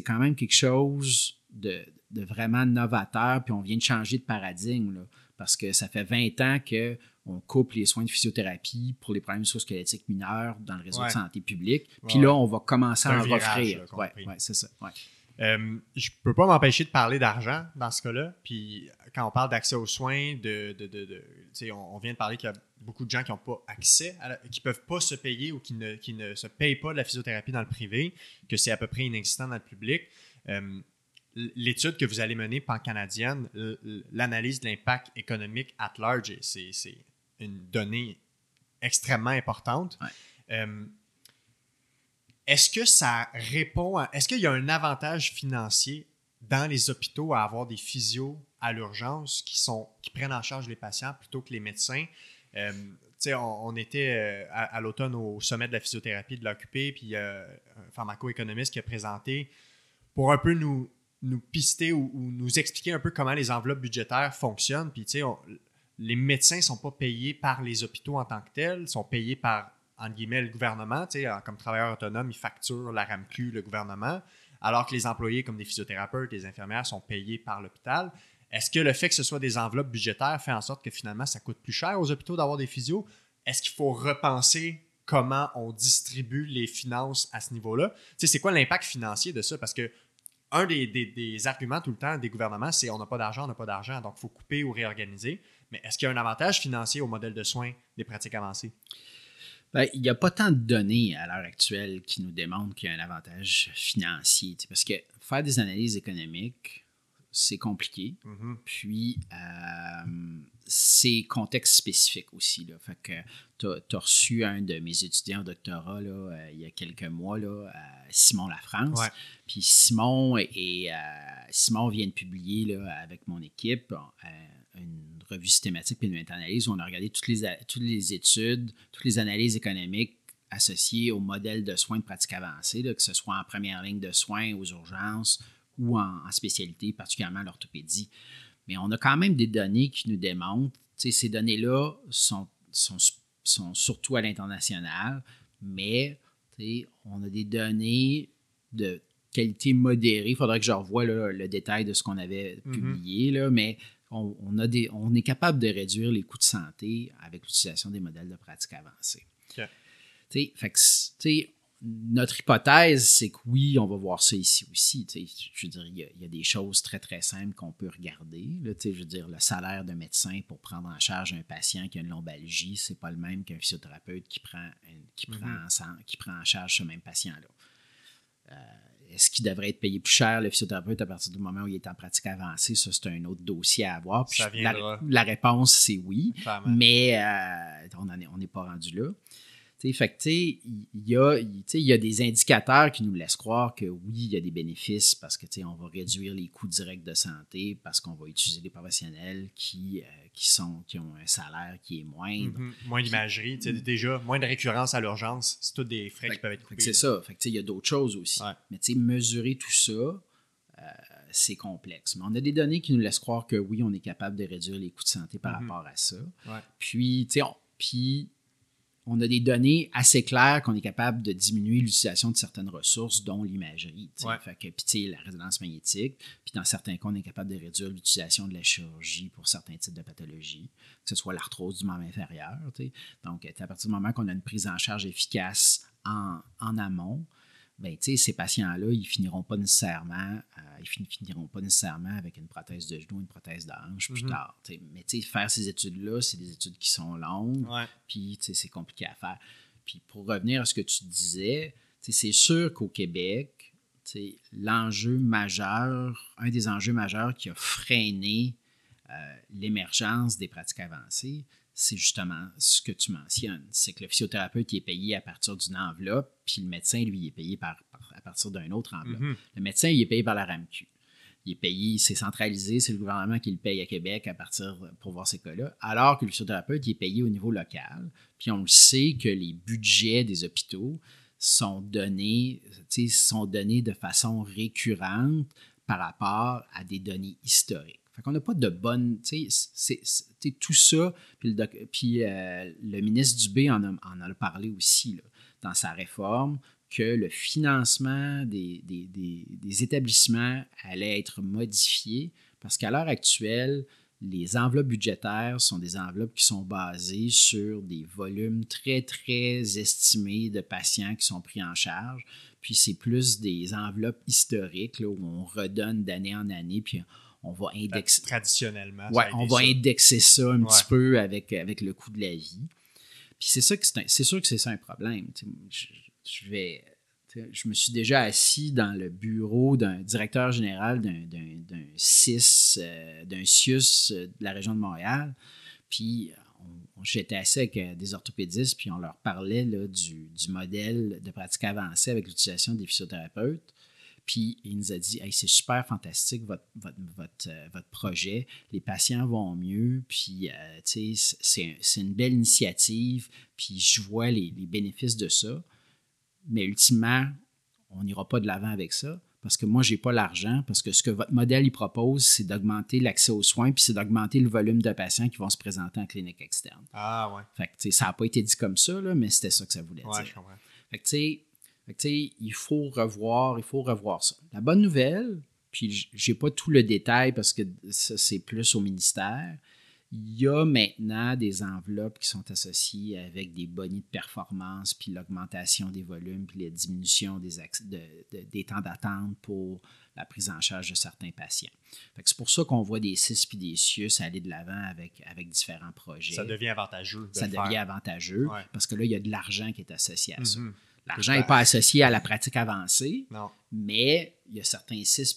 quand même quelque chose de, vraiment novateur, puis on vient de changer de paradigme, parce que ça fait 20 ans que on coupe les soins de physiothérapie pour les problèmes musculosquelettiques mineurs dans le réseau de santé publique. Puis là, on va commencer à en offrir. Oui, ouais, c'est ça. Euh, je ne peux pas m'empêcher de parler d'argent dans ce cas-là. Puis quand on parle d'accès aux soins, de, de, on, vient de parler qu'il y a beaucoup de gens qui n'ont pas accès, qui ne peuvent pas se payer ou qui ne, qui ne, se payent pas de la physiothérapie dans le privé, que c'est à peu près inexistant dans le public. Euh, l'étude que vous allez mener pan-canadienne, l'analyse de l'impact économique at large, c'est une donnée extrêmement importante. Euh, est-ce que ça répond à. Est-ce qu'il y a un avantage financier dans les hôpitaux à avoir des physios à l'urgence qui, sont, qui prennent en charge les patients plutôt que les médecins? Euh, on, on, était euh, à, l'automne au sommet de la physiothérapie de l'OCUP, puis il y a un pharmaco-économiste qui a présenté pour un peu nous, nous pister ou, nous expliquer un peu comment les enveloppes budgétaires fonctionnent. Puis, tu sais, les médecins ne sont pas payés par les hôpitaux en tant que tels, sont payés par, entre guillemets, le gouvernement. Tu sais, comme travailleurs autonomes, ils facturent la RAMQ, le gouvernement alors que les employés comme des physiothérapeutes, des infirmières sont payés par l'hôpital. Est-ce que le fait que ce soit des enveloppes budgétaires fait en sorte que finalement ça coûte plus cher aux hôpitaux d'avoir des physios? Est-ce qu'il faut repenser comment on distribue les finances à ce niveau-là? Tu sais, c'est quoi l'impact financier de ça? Parce que un des, arguments tout le temps des gouvernements, c'est on n'a pas d'argent, on n'a pas d'argent, donc il faut couper ou réorganiser. Mais est-ce qu'il y a un avantage financier au modèle de soins des pratiques avancées? Ben, il n'y a pas tant de données à l'heure actuelle qui nous démontrent qu'il y a un avantage financier. Parce que faire des analyses économiques, c'est compliqué. Mm-hmm. Puis, euh, c'est contexte spécifique aussi. Là. Fait que tu as, reçu un de mes étudiants au doctorat là, euh, il y a quelques mois, là, Simon Lafrance. Puis Simon, et, euh, Simon vient de publier là, avec mon équipe une revue systématique puis une méta-analyse où on a regardé toutes les, toutes les études, toutes les analyses économiques associées au modèle de soins de pratique avancée, que ce soit en première ligne de soins, aux urgences ou en, spécialité, particulièrement l'orthopédie. Mais on a quand même des données qui nous démontrent, ces données-là sont, sont, sont, surtout à l'international, mais on a des données de qualité modérée. Il faudrait que je revoie le détail de ce qu'on avait mm-hmm. publié, là, mais on, a des, on est capable de réduire les coûts de santé avec l'utilisation des modèles de pratique avancés. Notre hypothèse, c'est que oui, on va voir ça ici aussi. Je veux dire, il y, a, des choses très, très simples qu'on peut regarder. je veux dire, le salaire d'un médecin pour prendre en charge un patient qui a une lombalgie, c'est pas le même qu'un physiothérapeute qui prend, qui, prend mm-hmm. qui prend en charge ce même patient-là. Euh, est-ce qu'il devrait être payé plus cher, le physiothérapeute, à partir du moment où il est en pratique avancée? Ça, c'est un autre dossier à avoir. la, réponse, c'est oui. Mais euh, on n'est pas rendu là. Fait il y a, y a des indicateurs qui nous laissent croire que oui, il y a des bénéfices parce que on va réduire les coûts directs de santé parce qu'on va utiliser des professionnels qui, euh, qui, sont, qui ont un salaire qui est moindre. Mm-hmm. Moins d'imagerie, mm. déjà, moins de récurrence à l'urgence. C'est tous des frais qui peuvent être coupés. C'est ça. il y a d'autres choses aussi. Mais mesurer tout ça, euh, c'est complexe. Mais on a des données qui nous laissent croire que oui, on est capable de réduire les coûts de santé par mm-hmm. rapport à ça. Puis, tu sais, puis on a des données assez claires qu'on est capable de diminuer l'utilisation de certaines ressources, dont l'imagerie. Fait que, puis la résonance magnétique. Puis dans certains cas, on est capable de réduire l'utilisation de la chirurgie pour certains types de pathologies, que ce soit l'arthrose du membre inférieur. Donc, à partir du moment qu'on a une prise en charge efficace en, en amont, ben, ces patients-là, ils finiront pas nécessairement, euh, ils finiront pas nécessairement avec une prothèse de genou, une prothèse de hanche plus mhm. tard. Mais faire ces études-là, c'est des études qui sont longues, puis c'est compliqué à faire. Puis pour revenir à ce que tu disais, c'est sûr qu'au Québec, l'enjeu majeur, un des enjeux majeurs qui a freiné euh, l'émergence des pratiques avancées, c'est justement ce que tu mentionnes. C'est que le physiothérapeute est payé à partir d'une enveloppe, puis le médecin, lui, est payé par, à partir d'une autre enveloppe. Mm-hmm. Le médecin, il est payé par la RAMQ. Il est payé, c'est centralisé, c'est le gouvernement qui le paye à Québec à partir pour voir ces cas-là, alors que le physiothérapeute il est payé au niveau local. Puis on le sait que les budgets des hôpitaux sont donnés, sont donnés de façon récurrente par rapport à des données historiques. Fait qu'on n'a pas de bonne. Tu sais, tout ça. Puis, euh, le ministre Dubé en a, en a parlé aussi dans sa réforme que le financement des, des, des, établissements allait être modifié parce qu'à l'heure actuelle, les enveloppes budgétaires sont des enveloppes qui sont basées sur des volumes très, très estimés de patients qui sont pris en charge. Puis c'est plus des enveloppes historiques où on redonne d'année en année, puis on va indexer. Traditionnellement. Ouais, on va indexer ça un petit peu avec, avec le coût de la vie. Puis c'est ça que c'est sûr que c'est ça un problème. Je, vais. Je me suis déjà assis dans le bureau d'un directeur général d'un CIS, euh, d'un CIUS euh, de la région de Montréal. Puis j'étais assis avec euh, des orthopédistes, puis on leur parlait là, du, du, modèle de pratique avancée avec l'utilisation des physiothérapeutes. Puis il nous a dit hey, c'est super fantastique votre, votre, votre, euh, votre, projet, les patients vont mieux, puis euh, c'est, c'est une belle initiative, puis je vois les, les bénéfices de ça. Mais ultimement, on n'ira pas de l'avant avec ça parce que moi, je n'ai pas l'argent, parce que ce que votre modèle il propose, c'est d'augmenter l'accès aux soins, puis c'est d'augmenter le volume de patients qui vont se présenter en clinique externe. Ah ouais. Fait que, ça n'a pas été dit comme ça, là, mais c'était ça que ça voulait ouais, dire. Je comprends. Fait que, fait que, il faut revoir, il faut revoir ça. La bonne nouvelle, puis j'ai pas tout le détail parce que c'est plus au ministère, il y a maintenant des enveloppes qui sont associées avec des bonnies de performance, puis l'augmentation des volumes, puis la diminution des, des temps d'attente pour la prise en charge de certains patients. C'est pour ça qu'on voit des CIS puis des CIUS aller de l'avant avec, avec différents projets. Ça devient avantageux. ça devient avantageux parce que là, il y a de l'argent qui est associé à ça. L'argent n'est pas associé à la pratique avancée, non. mais il y a certains CIS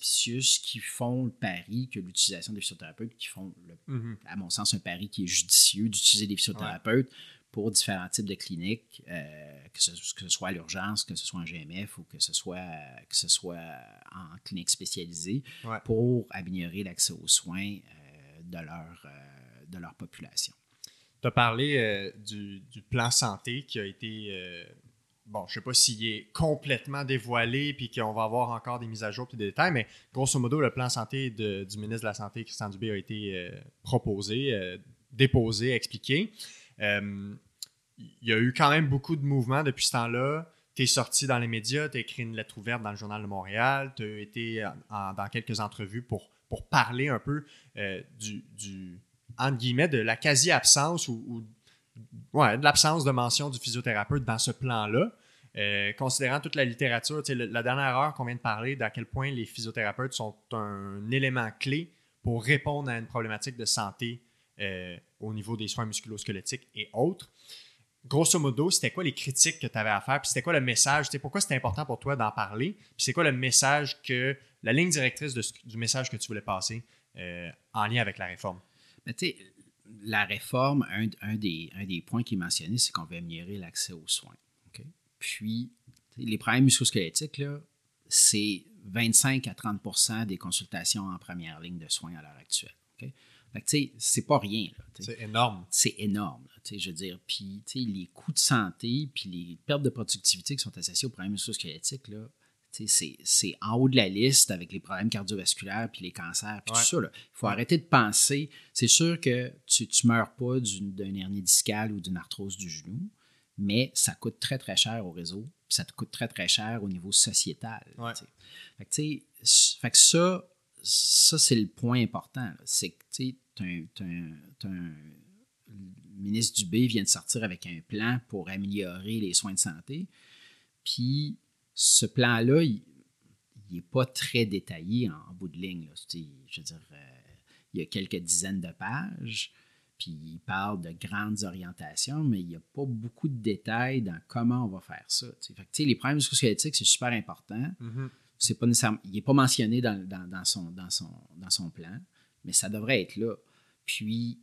qui font le pari que l'utilisation des physiothérapeutes, qui font, Mhm. à mon sens, un pari qui est judicieux d'utiliser des physiothérapeutes pour différents types de cliniques, euh, que, ce, que, ce, soit à l'urgence, que ce soit en GMF ou que ce soit, que ce soit en clinique spécialisée, Ouais. pour améliorer l'accès aux soins euh, de, leur, euh, de leur population. Tu as parlé du, du, plan santé qui a été bon, je ne sais pas s'il est complètement dévoilé puis qu'on va avoir encore des mises à jour et des détails, mais grosso modo, le plan santé de, du ministre de la Santé, Christian Dubé, a été euh, proposé, euh, déposé, expliqué. Euh, il y a eu quand même beaucoup de mouvements depuis ce temps-là. Tu es sorti dans les médias, tu as écrit une lettre ouverte dans le Journal de Montréal, tu as été dans quelques entrevues pour, pour parler un peu du, du, entre guillemets, de la quasi-absence ou ouais, de l'absence de mention du physiothérapeute dans ce plan-là. Euh, considérant toute la littérature, la dernière heure qu'on vient de parler d'à quel point les physiothérapeutes sont un élément clé pour répondre à une problématique de santé euh, au niveau des soins musculosquelettiques et autres. Grosso modo, c'était quoi les critiques que tu avais à faire? Puis c'était quoi le message? Pourquoi c'était important pour toi d'en parler? Puis c'est quoi le message que, la ligne directrice du message que tu voulais passer euh, en lien avec la réforme? La réforme, un, un, des, un des points qui est mentionné, c'est qu'on veut améliorer l'accès aux soins. Okay? Puis, les problèmes musculosquelettiques, c'est 25 à 30% des consultations en première ligne de soins à l'heure actuelle. Okay? Fait que, c'est pas rien. C'est énorme. C'est énorme, là, je veux dire. Puis, les coûts de santé, puis les pertes de productivité qui sont associées aux problèmes musculosquelettiques, là, c'est en haut de la liste avec les problèmes cardiovasculaires puis les cancers puis ouais. tout ça. Il faut ouais. arrêter de penser. C'est sûr que tu ne meurs pas d'une hernie discale ou d'une arthrose du genou, mais ça coûte très, très cher au réseau puis ça te coûte très, très cher au niveau sociétal. Ouais. Fait que, fait que ça, ça c'est le point important. C'est que tu as un le ministre Dubé vient de sortir avec un plan pour améliorer les soins de santé. Puis ce plan-là, il n'est pas très détaillé en, en, bout de ligne. Là. Je veux dire, euh, il y a quelques dizaines de pages, puis il parle de grandes orientations, mais il n'y a pas beaucoup de détails dans comment on va faire ça. Fait que, les problèmes musculosquelettiques, c'est super important. Mm -hmm. C'est pas nécessairement, il n'est pas mentionné dans, dans, dans, son, dans, son, dans son plan, mais ça devrait être là. Puis,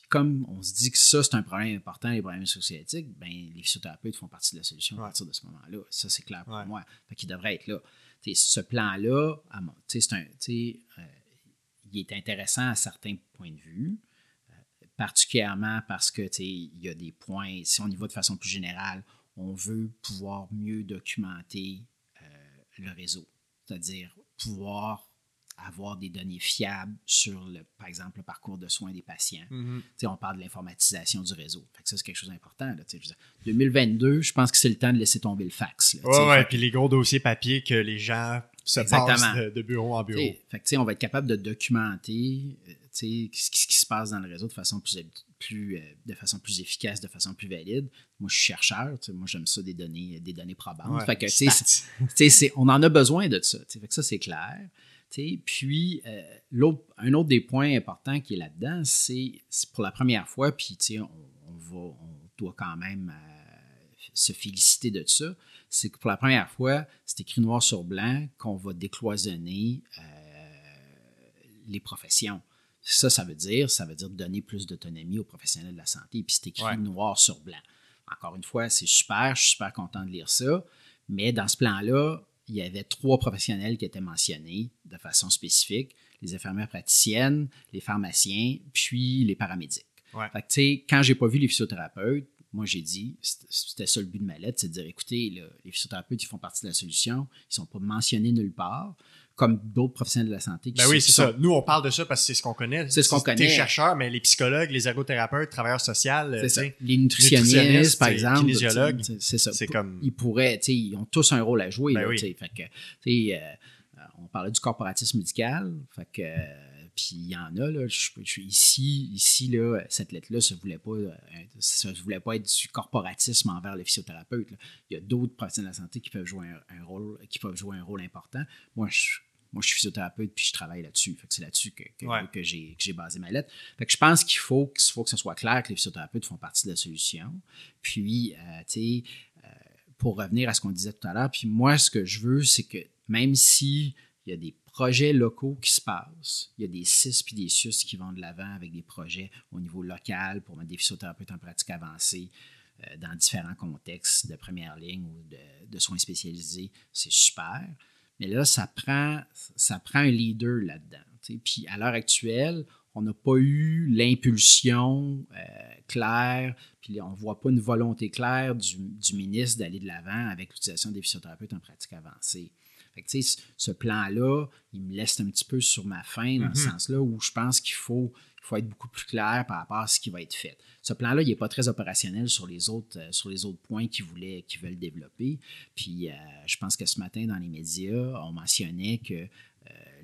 puis comme on se dit que ça, c'est un problème important, les problèmes musculosquelettiques, ben, les physiothérapeutes font partie de la solution ouais. à partir de ce moment-là. Ça, c'est clair pour ouais. moi. Fait qu'il devrait être là. T'sais, ce plan-là, c'est un, euh, il est intéressant à certains points de vue, euh, particulièrement parce que il y a des points, si on y va de façon plus générale, on veut pouvoir mieux documenter euh, le réseau, c'est-à-dire pouvoir avoir des données fiables sur, le, par exemple, le parcours de soins des patients. Mm -hmm. On parle de l'informatisation du réseau. Fait que ça, c'est quelque chose d'important. Là, je dire, 2022, je pense que c'est le temps de laisser tomber le fax. Oui, ouais, ouais, puis les gros dossiers papier que les gens se Exactement. passent de, de, bureau en bureau. Fait que, on va être capable de documenter ce qui, ce qui se passe dans le réseau de façon plus, plus, de façon plus efficace, de façon plus valide. Moi, je suis chercheur. Moi, j'aime ça des données, des données probantes. Ouais, fait que, c est, c est, on en a besoin de ça. Fait que ça, c'est clair. T'sais, puis, euh, un autre des points importants qui est là-dedans, c'est pour la première fois, puis on, on, va, on doit quand même euh, se féliciter de ça, c'est que pour la première fois, c'est écrit noir sur blanc qu'on va décloisonner euh, les professions. Ça, ça veut dire, ça veut dire donner plus d'autonomie aux professionnels de la santé, puis c'est écrit ouais. noir sur blanc. Encore une fois, c'est super, je suis super content de lire ça. Mais dans ce plan-là, il y avait trois professionnels qui étaient mentionnés de façon spécifique les infirmières praticiennes, les pharmaciens, puis les paramédics. Ouais. Fait que, tu sais, quand j'ai pas vu les physiothérapeutes, moi, j'ai dit, c'était ça le but de ma lettre, c'est de dire, écoutez, les physiothérapeutes, ils font partie de la solution, ils sont pas mentionnés nulle part comme d'autres professionnels de la santé. ben oui, c'est ça. Nous, on parle de ça parce que c'est ce qu'on connaît. C'est ce qu'on connaît. T'es chercheur, mais les psychologues, les ergothérapeutes, travailleurs sociaux. Les nutritionnistes, nutritionnistes par exemple, kinésiologues, c'est ça. C'est comme ils pourraient, tu sais, ils ont tous un rôle à jouer. Ben là, oui. Fait que, tu sais, euh, on parlait du corporatisme médical, fait que puis il y en a, là, je, je, ici, ici là, cette lettre-là, ça ne voulait, pas, euh, ça voulait pas être du corporatisme envers les physiothérapeutes. Là. Il y a d'autres professionnels de la santé qui peuvent jouer un, un, rôle, qui peuvent jouer un rôle important. Moi, je, moi, je suis physiothérapeute puis je travaille là-dessus. c'est là-dessus que, que, ouais. que j'ai, basé ma lettre. Fait que je pense qu'il faut, qu'il faut que ce soit clair que les physiothérapeutes font partie de la solution. Puis, euh, tu sais, euh, pour revenir à ce qu'on disait tout à l'heure, puis moi, ce que je veux, c'est que même si il y a des projets locaux qui se passent. Il y a des CIS puis des SUS qui vont de l'avant avec des projets au niveau local pour mettre des physiothérapeutes en pratique avancée euh, dans différents contextes de première ligne ou de, de soins spécialisés. C'est super. Mais là, ça prend, ça prend un leader là-dedans. T'sais. Puis à l'heure actuelle, on n'a pas eu l'impulsion euh, claire, puis on ne voit pas une volonté claire du, du ministre d'aller de l'avant avec l'utilisation des physiothérapeutes en pratique avancée. Fait que, ce plan-là, il me laisse un petit peu sur ma faim dans mm -hmm. ce sens-là où je pense qu'il faut, il faut être beaucoup plus clair par rapport à ce qui va être fait. Ce plan-là, il n'est pas très opérationnel sur les autres, euh, sur les autres points qu'ils voulaient, qu'ils veulent développer. Puis euh, je pense que ce matin, dans les médias, on mentionnait que euh,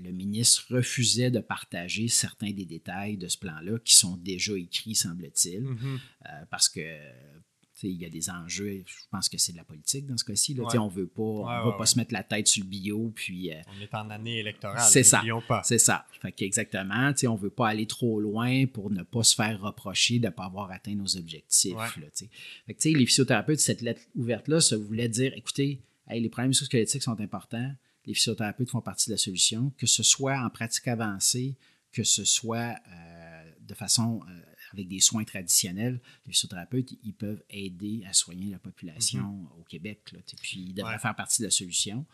le ministre refusait de partager certains des détails de ce plan-là qui sont déjà écrits, semble-t-il, mm -hmm. euh, parce que il y a des enjeux, je pense que c'est de la politique dans ce cas-ci. Ouais. On ne veut pas, on veut pas se mettre la tête sur le bio. Puis, euh, on est en année électorale. C'est ça. pas. C'est ça. Fait exactement. On ne veut pas aller trop loin pour ne pas se faire reprocher de ne pas avoir atteint nos objectifs. Là, fait que, les physiothérapeutes, cette lettre ouverte-là, ça voulait dire écoutez, hey, les problèmes musculosquelettiques sont importants. Les physiothérapeutes font partie de la solution, que ce soit en pratique avancée, que ce soit euh, de façon. Euh, avec des soins traditionnels, les physiothérapeutes, ils peuvent aider à soigner la population mm -hmm. au Québec. Là, puis ils devraient ouais. faire partie de la solution.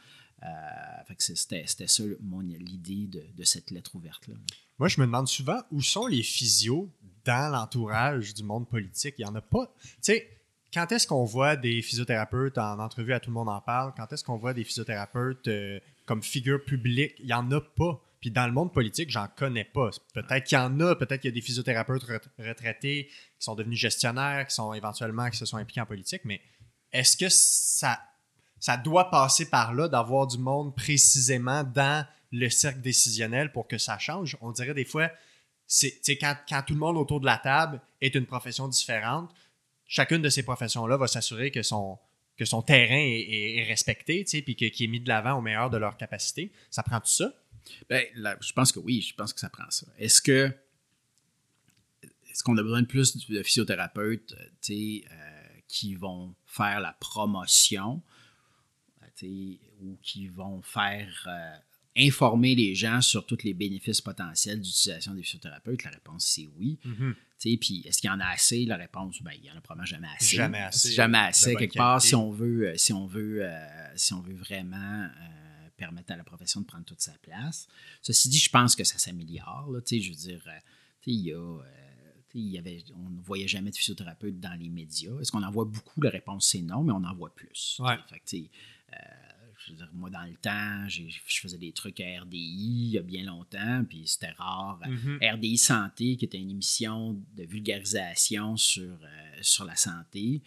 Euh, C'était ça l'idée de, de, cette lettre ouverte-là. Moi, je me demande souvent où sont les physios dans l'entourage du monde politique? Il n'y en a pas. Tu sais, quand est-ce qu'on voit des physiothérapeutes en entrevue à Tout le monde en parle? Quand est-ce qu'on voit des physiothérapeutes euh, comme figure publique? Il n'y en a pas. Puis dans le monde politique, j'en connais pas. Peut-être qu'il y en a, peut-être qu'il y a des physiothérapeutes retraités qui sont devenus gestionnaires, qui sont éventuellement, qui se sont impliqués en politique, mais est-ce que ça, ça doit passer par là d'avoir du monde précisément dans le cercle décisionnel pour que ça change? On dirait des fois, c'est quand, quand tout le monde autour de la table est une profession différente, chacune de ces professions-là va s'assurer que son, que son terrain est, respecté, puis qu'il est mis de l'avant au meilleur de leur capacité. Ça prend tout ça? Ben, là, je pense que oui, je pense que ça prend ça. Est-ce que est-ce qu'on a besoin de plus de physiothérapeutes euh, qui vont faire la promotion ou qui vont faire euh, informer les gens sur tous les bénéfices potentiels d'utilisation des physiothérapeutes? La réponse, c'est oui. Mm -hmm. Puis est-ce qu'il y en a assez? La réponse, ben, il n'y en a probablement jamais assez. Jamais assez. Jamais assez. Quelque part, si on veut, si on veut, euh, si on veut vraiment euh, permettre à la profession de prendre toute sa place. Ceci dit, je pense que ça s'améliore. Je veux dire, euh, il y a. Euh, il y avait, on ne voyait jamais de physiothérapeute dans les médias. Est-ce qu'on en voit beaucoup? La réponse, c'est non, mais on en voit plus. Ouais. Fait que, euh, je veux dire, moi, dans le temps, je faisais des trucs à RDI il y a bien longtemps, puis c'était rare. Mm -hmm. RDI Santé, qui était une émission de vulgarisation sur, euh, sur la santé,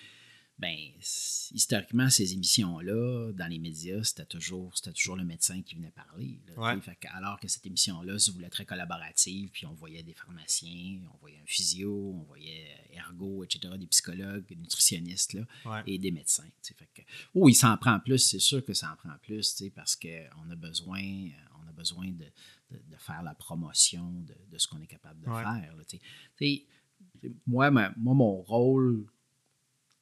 ben, historiquement, ces émissions-là, dans les médias, c'était toujours, toujours le médecin qui venait parler. Là, ouais. fait que, alors que cette émission-là se voulait très collaborative, puis on voyait des pharmaciens, on voyait un physio, on voyait ergo, etc., des psychologues, des nutritionnistes, là, ouais. et des médecins. Fait que, oh, il s'en prend plus, c'est sûr que ça en prend plus, parce qu'on a besoin, on a besoin de, de, de faire la promotion de, de ce qu'on est capable de ouais. faire. Là, moi, ma, moi, mon rôle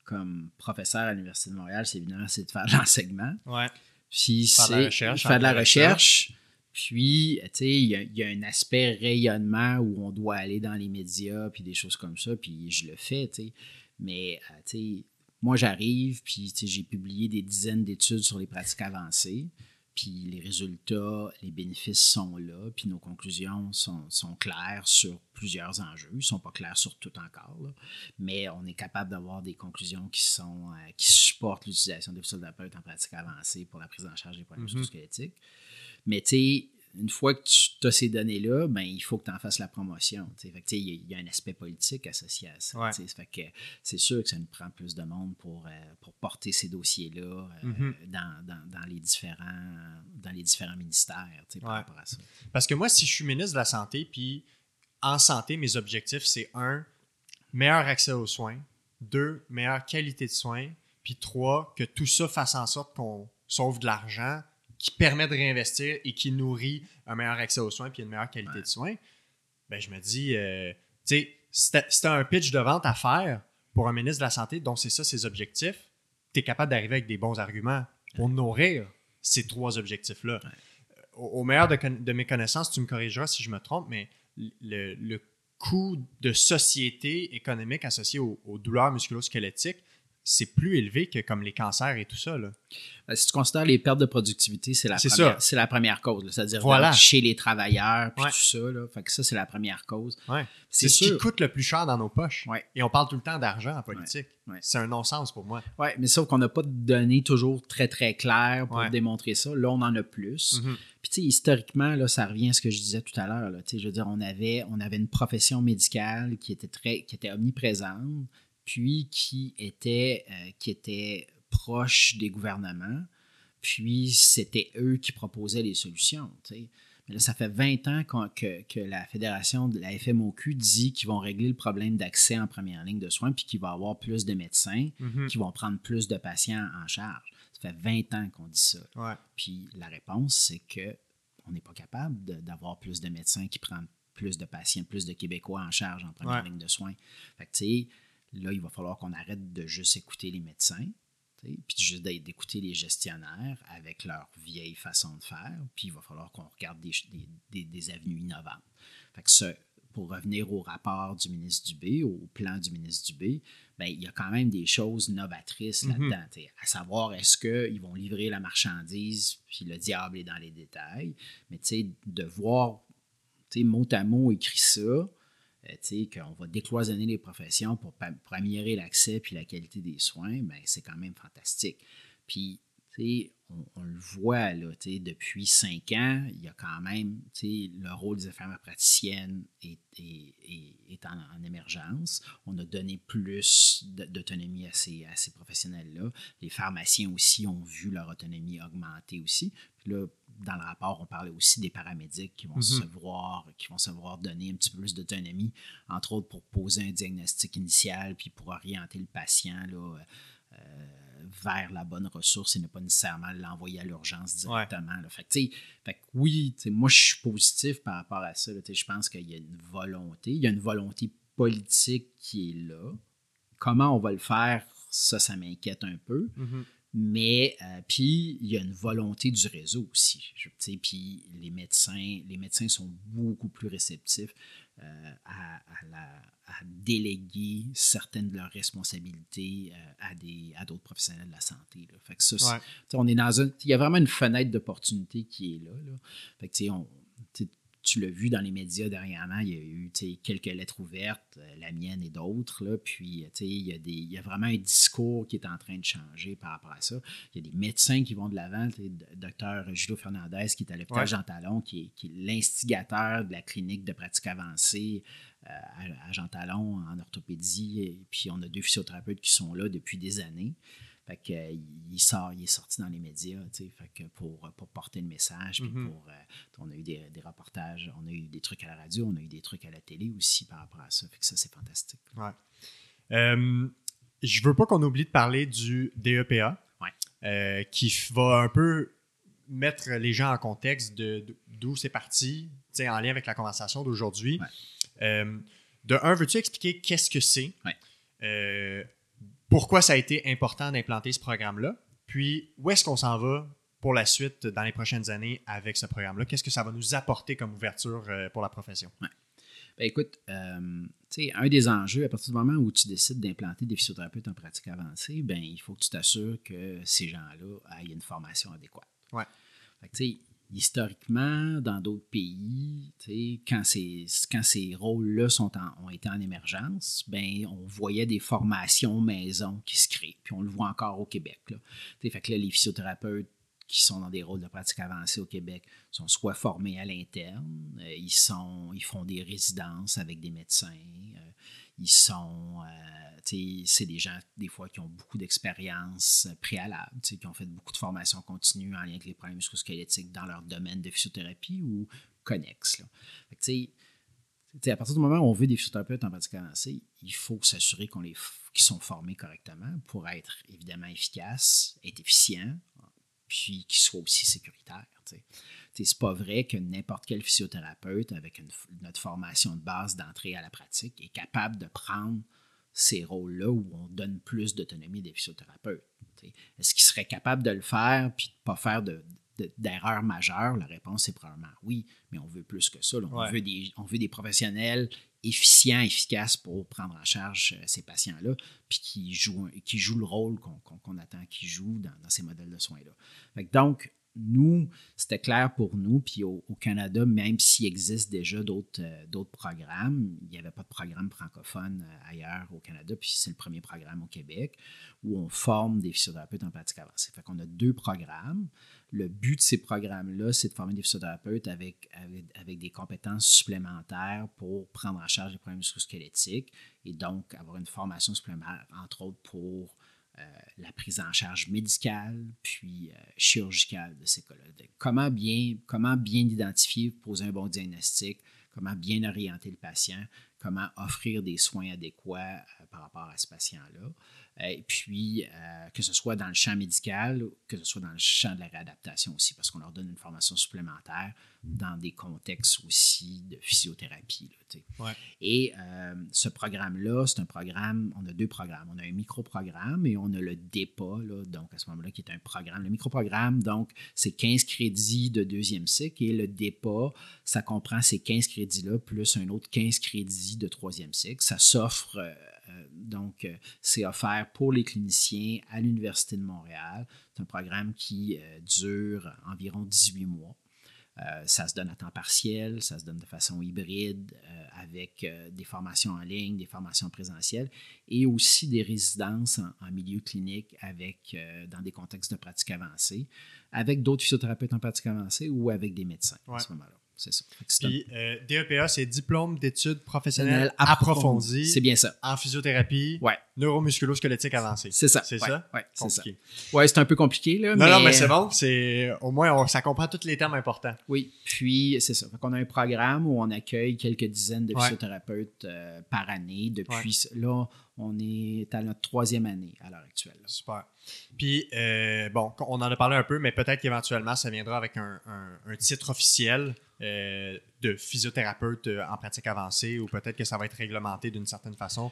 comme professeur à l'Université de Montréal, c'est évidemment c'est de faire de l'enseignement. Ouais. Puis faire c'est de la recherche, faire de la recherche. Puis, tu sais, il y, y, a un aspect rayonnement où on doit aller dans les médias, puis des choses comme ça, puis je le fais, tu sais. Mais, tu sais, moi, j'arrive, puis j'ai publié des dizaines d'études sur les pratiques avancées, puis les résultats, les bénéfices sont là, puis nos conclusions sont, claires sur plusieurs enjeux. Ils ne sont pas clairs sur tout encore, mais on est capable d'avoir des conclusions qui, sont, euh, qui supportent l'utilisation des physiothérapeutes en pratique avancée pour la prise en charge des problèmes mm squelettiques. Mais tu sais, une fois que tu as ces données-là, ben, il faut que tu en fasses la promotion. Il y, a un aspect politique associé à ça. c'est sûr que ça nous prend plus de monde pour, euh, pour porter ces dossiers-là euh, mm-hmm. dans, les différents, dans les différents ministères par rapport à ça. Parce que moi, si je suis ministre de la Santé, puis en santé, mes objectifs, c'est un, meilleur accès aux soins, deux, meilleure qualité de soins, puis trois, que tout ça fasse en sorte qu'on sauve de l'argent qui permet de réinvestir et qui nourrit un meilleur accès aux soins puis une meilleure qualité de soins, ben, je me dis, euh, tu sais, si un pitch de vente à faire pour un ministre de la Santé, dont c'est ça ses objectifs, tu es capable d'arriver avec des bons arguments pour nourrir ces trois objectifs-là. Au, meilleur de, mes connaissances, tu me corrigeras si je me trompe, mais le, coût de société économique associé aux, aux douleurs musculosquelettiques, c'est plus élevé que comme les cancers et tout ça. Là. Ben, si tu considères les pertes de productivité, c'est la, première, c'est la première cause. C'est-à-dire chez les travailleurs, puis tout ça. Là. Fait que ça, c'est la première cause. C'est, ce qui coûte le plus cher dans nos poches. Et on parle tout le temps d'argent en politique. C'est un non-sens pour moi. Oui, mais sauf qu'on n'a pas de données toujours très, très claires pour démontrer ça. Là, on en a plus. Mm-hmm. Puis, tu sais, historiquement, là, ça revient à ce que je disais tout à l'heure. Je veux dire, on avait, on avait une profession médicale qui était, très, qui était omniprésente puis qui était, euh, qui était proche des gouvernements, puis c'était eux qui proposaient les solutions. Mais là, ça fait 20 ans que, que, la fédération de la FMOQ dit qu'ils vont régler le problème d'accès en première ligne de soins, puis qu'il va y avoir plus de médecins mm-hmm. qui vont prendre plus de patients en charge. Ça fait 20 ans qu'on dit ça. Puis la réponse, c'est que on n'est pas capable d'avoir plus de médecins qui prennent plus de patients, plus de Québécois en charge en première ligne de soins. Fait que, tu sais, Là, il va falloir qu'on arrête de juste écouter les médecins, puis juste d'écouter les gestionnaires avec leur vieille façon de faire, puis il va falloir qu'on regarde des, des, avenues innovantes. Fait que pour revenir au rapport du ministre Dubé, au plan du ministre Dubé, bien, il y a quand même des choses novatrices mm-hmm. là-dedans. À savoir, est-ce qu'ils vont livrer la marchandise, puis le diable est dans les détails? Mais de voir mot à mot écrit ça, qu'on va décloisonner les professions pour, améliorer l'accès puis la qualité des soins, ben, c'est quand même fantastique. Puis, on, on, le voit là, depuis cinq ans, il y a quand même le rôle des infirmières praticiennes est, est, en, émergence. On a donné plus d'autonomie à ces, à ces professionnels-là. Les pharmaciens aussi ont vu leur autonomie augmenter aussi. Là, dans le rapport, on parlait aussi des paramédics qui vont, se, mhm. voir, qui vont se voir donner un petit peu plus d'autonomie, entre autres pour poser un diagnostic initial, puis pour orienter le patient là, euh, vers la bonne ressource et ne pas nécessairement l'envoyer à l'urgence directement. Fait, que, oui, moi je suis positif par rapport à ça. je pense qu'il y a une volonté, il y a une volonté politique qui est là. Comment on va le faire, ça, ça m'inquiète un peu. Mhm. Mais euh, puis il y a une volonté du réseau aussi. Puis les médecins, les médecins sont beaucoup plus réceptifs euh, à, déléguer certaines de leurs responsabilités euh, à des à d'autres professionnels de la santé. Fait que ça, on est dans un, il y a vraiment une fenêtre d'opportunité qui est là. là. Fait que, on, tu l'as vu dans les médias dernièrement, il y a eu quelques lettres ouvertes, euh, la mienne et d'autres. Puis il y, a des, il y a vraiment un discours qui est en train de changer par rapport à ça. Il y a des médecins qui vont de l'avant. Le docteur Julio Fernandez, qui est à l'hôpital Jean Talon, qui est, est l'instigateur de la clinique de pratique avancée euh, à, Jean Talon en orthopédie. Et puis on a deux physiothérapeutes qui sont là depuis des années. Fait que, euh, il, sort, il est sorti dans les médias, fait que pour, pour porter le message. Puis mm-hmm. pour, euh, on a eu des, des, reportages, on a eu des trucs à la radio, on a eu des trucs à la télé aussi par rapport à ça. Fait que ça, c'est fantastique. Ouais. Euh, je veux pas qu'on oublie de parler du DEPA, euh, qui va un peu mettre les gens en contexte de, d'où c'est parti, en lien avec la conversation d'aujourd'hui. de un, veux-tu expliquer qu'est-ce que c'est? Pourquoi ça a été important d'implanter ce programme-là, puis où est-ce qu'on s'en va pour la suite dans les prochaines années avec ce programme-là? Qu'est-ce que ça va nous apporter comme ouverture euh, pour la profession? Ben, écoute, euh, un des enjeux, à partir du moment où tu décides d'implanter des physiothérapeutes en pratique avancée, ben, il faut que tu t'assures que ces gens-là aient une formation adéquate. Ouais. Fait historiquement, dans d'autres pays, quand ces, quand ces rôles-là ont été en émergence, ben, on voyait des formations maison qui se créent. Puis on le voit encore au Québec. Là. Fait que là, les physiothérapeutes qui sont dans des rôles de pratique avancée au Québec sont soit formés à l'interne, euh, ils, sont, ils font des résidences avec des médecins, euh, ils sont, euh, c'est des gens des fois qui ont beaucoup d'expérience préalable, qui ont fait beaucoup de formations continues en lien avec les problèmes musculosquelettiques dans leur domaine de physiothérapie ou connexes. à partir du moment où on veut des physiothérapeutes en pratique avancée, il faut s'assurer qu'on les qu'ils sont formés correctement pour être évidemment efficaces, être efficients, puis qu'ils soient aussi sécuritaires. C'est pas vrai que n'importe quel physiothérapeute avec notre formation de base d'entrée à la pratique est capable de prendre ces rôles-là où on donne plus d'autonomie des physiothérapeutes. Est-ce qu'ils seraient capables de le faire puis de ne pas faire d'erreurs majeures? La réponse est probablement oui, mais on veut plus que ça. On, veut des, on veut des professionnels efficients, efficaces pour prendre en charge euh, ces patients-là, puis qui jouent, qui jouent le rôle qu'on attend qu'ils jouent dans, dans, ces modèles de soins-là. Donc, nous, c'était clair pour nous. Puis au, Canada, même s'il existe déjà d'autres euh, programmes, il n'y avait pas de programme francophone euh, ailleurs au Canada. Puis c'est le premier programme au Québec où on forme des physiothérapeutes en pratique avancée. Fait qu'on a deux programmes. Le but de ces programmes-là, c'est de former des physiothérapeutes avec, avec, des compétences supplémentaires pour prendre en charge les problèmes musculosquelettiques et donc avoir une formation supplémentaire, entre autres pour euh, la prise en charge médicale puis euh, chirurgicale de ces cas-là. Comment bien, comment bien identifier, poser un bon diagnostic, comment bien orienter le patient, comment offrir des soins adéquats euh, par rapport à ce patient-là. Et puis, euh, que ce soit dans le champ médical, que ce soit dans le champ de la réadaptation aussi, parce qu'on leur donne une formation supplémentaire dans des contextes aussi de physiothérapie. Et euh, ce programme-là, c'est un programme, on a deux programmes. On a un micro-programme et on a le DEPA, donc à ce moment-là, qui est un programme. Le micro-programme, donc, c'est 15 crédits de deuxième cycle et le DEPA, ça comprend ces 15 crédits-là plus un autre 15 crédits de troisième cycle. Ça s'offre. Euh, donc, euh, c'est offert pour les cliniciens à l'Université de Montréal. C'est un programme qui euh, dure environ 18 mois. ça se donne à temps partiel, ça se donne de façon hybride avec des formations en ligne, des formations présentielles et aussi des résidences en, milieu clinique avec, dans des contextes de pratique avancée, avec d'autres physiothérapeutes en pratique avancée ou avec des médecins à ce moment-là c'est ça. Puis euh, DEPA, c'est diplôme d'études professionnelles approfondies. C'est bien ça. En physiothérapie, ouais. neuromusculo-squelettique avancée. C'est ça. C'est ça? Oui, c'est ça. Ouais, c'est un peu compliqué, là. Non, mais... non, mais c'est bon. C'est, au moins, ça comprend tous les termes importants. Oui. Puis, c'est ça. on a un programme où on accueille quelques dizaines de physiothérapeutes euh, par année. Depuis, là, on est à notre troisième année à l'heure actuelle. Super. Puis, euh, bon, on en a parlé un peu, mais peut-être qu'éventuellement, ça viendra avec un, titre officiel euh, de physiothérapeute euh, en pratique avancée ou peut-être que ça va être réglementé d'une certaine façon?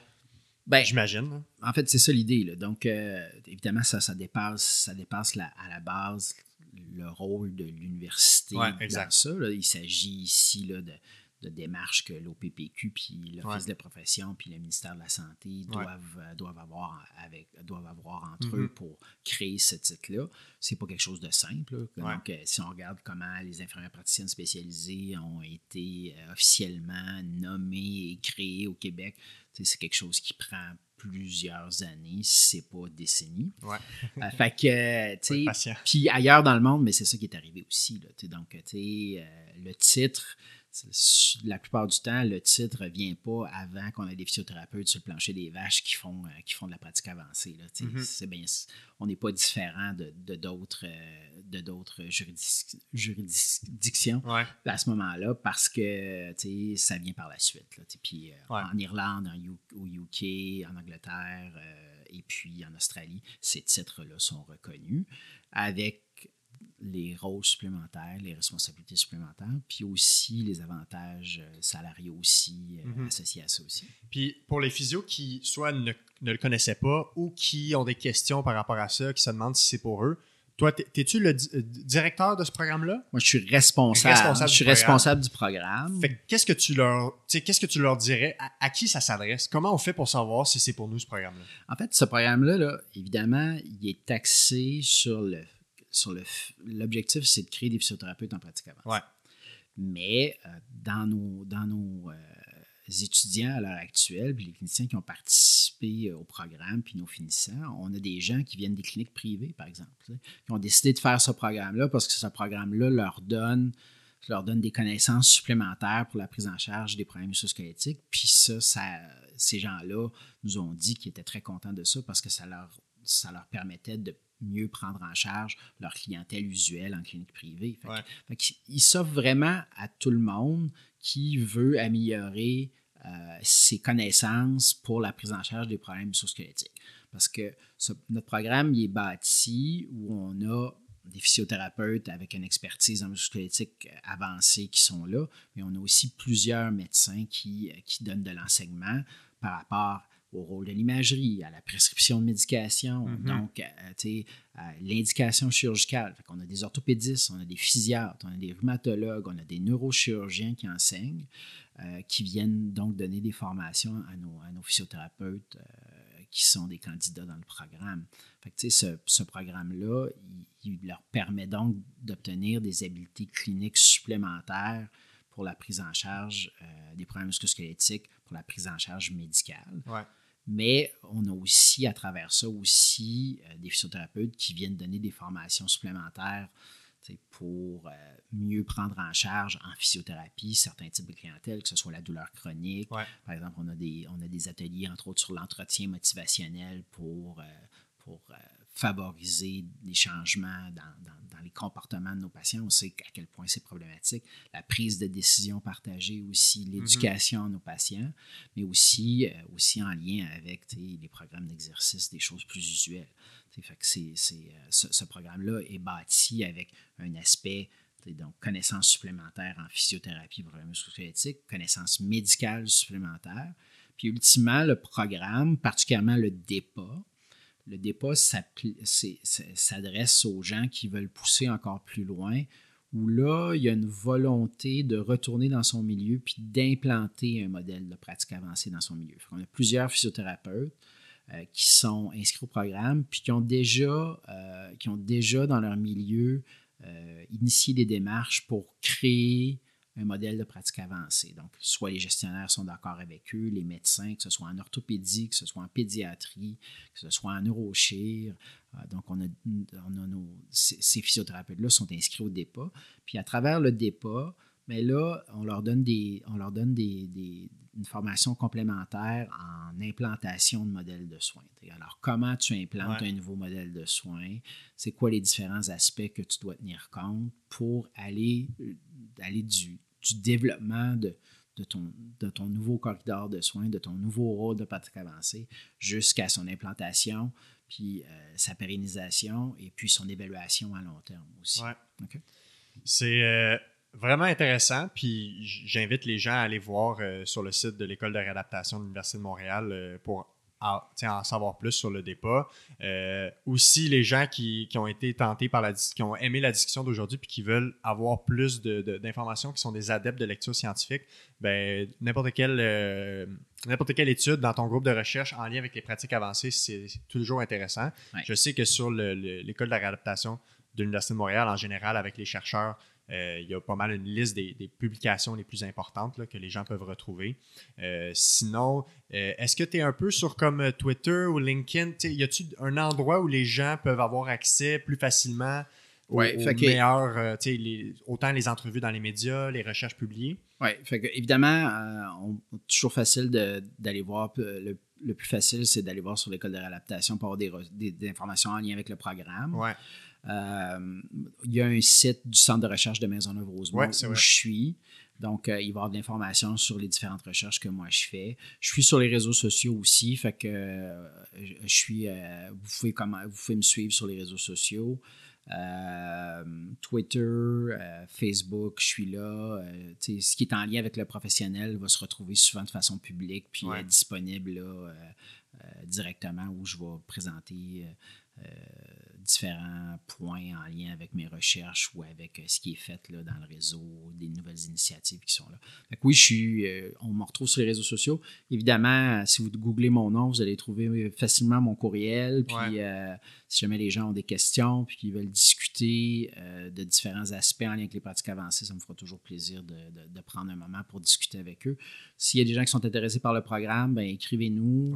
Ben, J'imagine. En fait, c'est ça l'idée. Donc, évidemment, ça, ça dépasse, ça dépasse à la base le rôle de l'université ouais, dans ça. Il s'agit ici là, de de démarches que l'OPPQ, puis l'Office de profession, puis le ministère de la Santé doivent, euh, doivent, avoir, avec, doivent avoir entre eux mm-hmm. pour créer ce titre-là. C'est pas quelque chose de simple. Donc, euh, si on regarde comment les infirmières praticiennes spécialisées ont été euh, officiellement nommées et créées au Québec, c'est quelque chose qui prend plusieurs années, si c'est pas décennies. Ouais. fait que, tu sais, puis ailleurs dans le monde, mais c'est ça qui est arrivé aussi. Là, donc, tu sais, le titre, la plupart du temps, le titre ne vient pas avant qu'on ait des physiothérapeutes sur le plancher des vaches qui font, euh, qui font de la pratique avancée. Là, mm-hmm. on n'est pas différent de, d'autres, de d'autres euh, juridictions à ce moment-là parce que ça vient par la suite. puis, euh, En Irlande, au UK, en Angleterre et puis en Australie, ces titres-là sont reconnus avec les rôles supplémentaires, les responsabilités supplémentaires, puis aussi les avantages euh, salariaux aussi euh, mhm. associés à ça aussi. Puis pour les physios qui soit ne, le connaissaient pas ou qui ont des questions par rapport à ça, qui se demandent si c'est pour eux, toi, es-tu le euh, directeur de ce programme-là? Moi, je suis responsable. je suis responsable du programme. qu'est-ce que tu leur, qu'est-ce que tu leur dirais? À, qui ça s'adresse? Comment on fait pour savoir si c'est pour nous ce programme-là? En fait, ce programme-là, là, évidemment, il est axé sur le, sur le, l'objectif, c'est de créer des physiothérapeutes en pratique avancée. Ouais. Mais euh, dans nos, dans nos euh, étudiants à l'heure actuelle, puis les cliniciens qui ont participé euh, au programme, puis nos finissants, on a des gens qui viennent des cliniques privées, par exemple, qui ont décidé de faire ce programme-là parce que ce programme-là leur donne leur donne des connaissances supplémentaires pour la prise en charge des problèmes musculosquelettiques. Puis ça, ça ces gens-là nous ont dit qu'ils étaient très contents de ça parce que ça leur, ça leur permettait de mieux prendre en charge leur clientèle usuelle en clinique privée. ils s'offrent vraiment à tout le monde qui veut améliorer euh, ses connaissances pour la prise en charge des problèmes musculosquelettiques. Parce que notre programme il est bâti où on a des physiothérapeutes avec une expertise en musculosquelettique avancée qui sont là, mais on a aussi plusieurs médecins qui, qui donnent de l'enseignement par rapport au rôle de l'imagerie, à la prescription de médication, mm-hmm. donc à, l'indication chirurgicale. on a des orthopédistes, on a des physiatres, on a des rhumatologues, on a des neurochirurgiens qui enseignent, euh, qui viennent donc donner des formations à nos, à nos physiothérapeutes euh, qui sont des candidats dans le programme. Fait ce, ce programme-là, il, leur permet donc d'obtenir des habiletés cliniques supplémentaires pour la prise en charge euh, des problèmes musculosquelettiques, pour la prise en charge médicale. Mais on a aussi, à travers ça, aussi euh, des physiothérapeutes qui viennent donner des formations supplémentaires pour euh, mieux prendre en charge en physiothérapie certains types de clientèle, que ce soit la douleur chronique. Par exemple, on a, des, on a des ateliers, entre autres, sur l'entretien motivationnel pour, pour favoriser des changements dans, les comportements de nos patients. On sait à quel point c'est problématique. La prise de décision partagée aussi, l'éducation de nos patients, mais aussi, euh, aussi en lien avec les programmes d'exercice, des choses plus usuelles. Fait que c'est, euh, ce, programme-là est bâti avec un aspect donc connaissances supplémentaires en physiothérapie pour la musculosquelettique, connaissances médicales supplémentaires. Puis ultimement, le programme, particulièrement le DEPA, le dépôt s'adresse aux gens qui veulent pousser encore plus loin, où là, il y a une volonté de retourner dans son milieu puis d'implanter un modèle de pratique avancée dans son milieu. On a plusieurs physiothérapeutes euh, qui sont inscrits au programme puis qui ont déjà, euh, dans leur milieu euh, initié des démarches pour créer un modèle de pratique avancée. Donc, soit les gestionnaires sont d'accord avec eux, les médecins, que ce soit en orthopédie, que ce soit en pédiatrie, que ce soit en neurochir. Euh, donc, on a, nos, ces, physiothérapeutes-là sont inscrits au DEPA. Puis, à travers le DEPA, mais là, on leur donne, des, on leur donne des, une formation complémentaire en implantation de modèles de soins. Alors, comment tu implantes un nouveau modèle de soins? C'est quoi les différents aspects que tu dois tenir compte pour aller, euh, aller du, du développement de, de, ton, de ton nouveau corridor de soins, de ton nouveau rôle de pratique avancée, jusqu'à son implantation, puis euh, sa pérennisation et puis son évaluation à long terme aussi. C'est euh, vraiment intéressant, puis j'invite les gens à aller voir euh, sur le site de l'École de réadaptation de l'Université de Montréal pour en savoir plus sur le dépôt. Euh, aussi, les gens qui, ont été tentés par la qui ont aimé la discussion d'aujourd'hui puis qui veulent avoir plus d'informations, qui sont des adeptes de lecture scientifique, ben, n'importe quelle, euh, n'importe quelle étude dans ton groupe de recherche en lien avec les pratiques avancées, c'est toujours intéressant. Je sais que sur l'école de réadaptation de l'Université de Montréal, en général, avec les chercheurs, euh, il y a pas mal une liste des, publications les plus importantes que les gens peuvent retrouver. Euh, sinon, euh, est-ce que tu es un peu sur comme Twitter ou LinkedIn? y a-t-il un endroit où les gens peuvent avoir accès plus facilement aux, meilleurs, autant les entrevues dans les médias, les recherches publiées? Oui, évidemment, on, toujours facile d'aller voir. Le, plus facile, c'est d'aller voir sur l'école de réadaptation pour avoir des, des, informations en lien avec le programme. Ouais. Euh, il y a un site du Centre de recherche de Maisonneuve-Rosemont où je suis. Donc, euh, il va y avoir de l'information sur les différentes recherches que moi je fais. Je suis sur les réseaux sociaux aussi, fait que euh, je suis. vous, pouvez comment, vous pouvez me suivre sur les réseaux sociaux. Twitter, Facebook, je suis là. ce qui est en lien avec le professionnel va se retrouver souvent de façon publique puis disponible là, directement où je vais présenter différents points en lien avec mes recherches ou avec euh, ce qui est fait là, dans le réseau, des nouvelles initiatives qui sont là. oui, je suis, euh, on me retrouve sur les réseaux sociaux. Évidemment, si vous googlez mon nom, vous allez trouver facilement mon courriel. Puis euh, si jamais les gens ont des questions puis qu'ils veulent discuter de différents aspects en lien avec les pratiques avancées, ça me fera toujours plaisir de, prendre un moment pour discuter avec eux. S'il y a des gens qui sont intéressés par le programme, ben, écrivez-nous.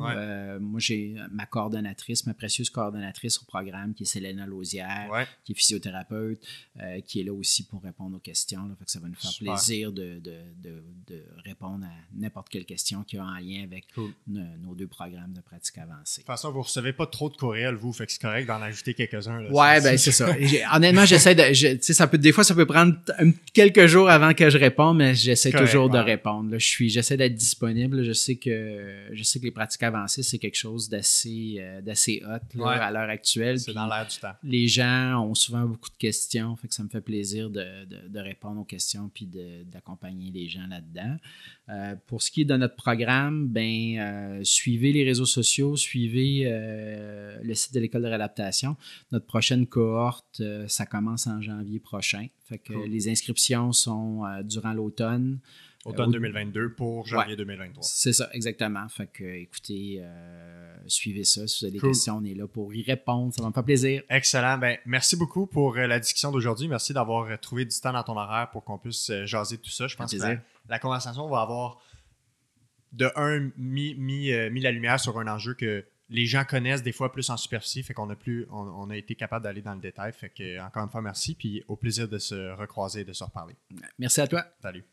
moi, j'ai ma coordonnatrice, ma précieuse coordonnatrice au programme qui est Hélène Lausière, qui est physiothérapeute, euh, qui est là aussi pour répondre aux questions. Là, ça va nous faire plaisir de, répondre à n'importe quelle question qui a en lien avec nos, deux programmes de pratique avancée. De toute façon, vous ne recevez pas trop de courriels, vous, fait que c'est correct d'en ajouter quelques-uns. Oui, ben c'est ça. Honnêtement, j'essaie de. ça peut, des fois, ça peut prendre quelques jours avant que je réponde, mais j'essaie toujours de répondre. je suis, j'essaie d'être disponible. Je sais que je sais que les pratiques avancées, c'est quelque chose d'assez euh, d'assez hot à l'heure actuelle. C'est dans l'air les gens ont souvent beaucoup de questions, fait que ça me fait plaisir de, répondre aux questions puis d'accompagner les gens là-dedans. Euh, pour ce qui est de notre programme, ben, euh, suivez les réseaux sociaux, suivez le site de l'école de Notre prochaine cohorte, ça commence en janvier prochain. Fait que les inscriptions sont durant l'automne. Automne 2022 pour janvier 2023. C'est ça, exactement. Fait que, écoutez, euh, suivez ça. Si vous avez des questions, on est là pour y répondre. Ça va me faire plaisir. Excellent. Ben, merci beaucoup pour euh, la discussion d'aujourd'hui. Merci d'avoir euh, trouvé du temps dans ton horaire pour qu'on puisse jaser tout ça. Je pense que la, conversation va avoir de un mis, mis, la lumière sur un enjeu que les gens connaissent des fois plus en superficie, fait qu'on a plus, on, a été capable d'aller dans le détail. Fait que encore une fois, merci, puis au plaisir de se recroiser et de se reparler. Merci à toi. Salut.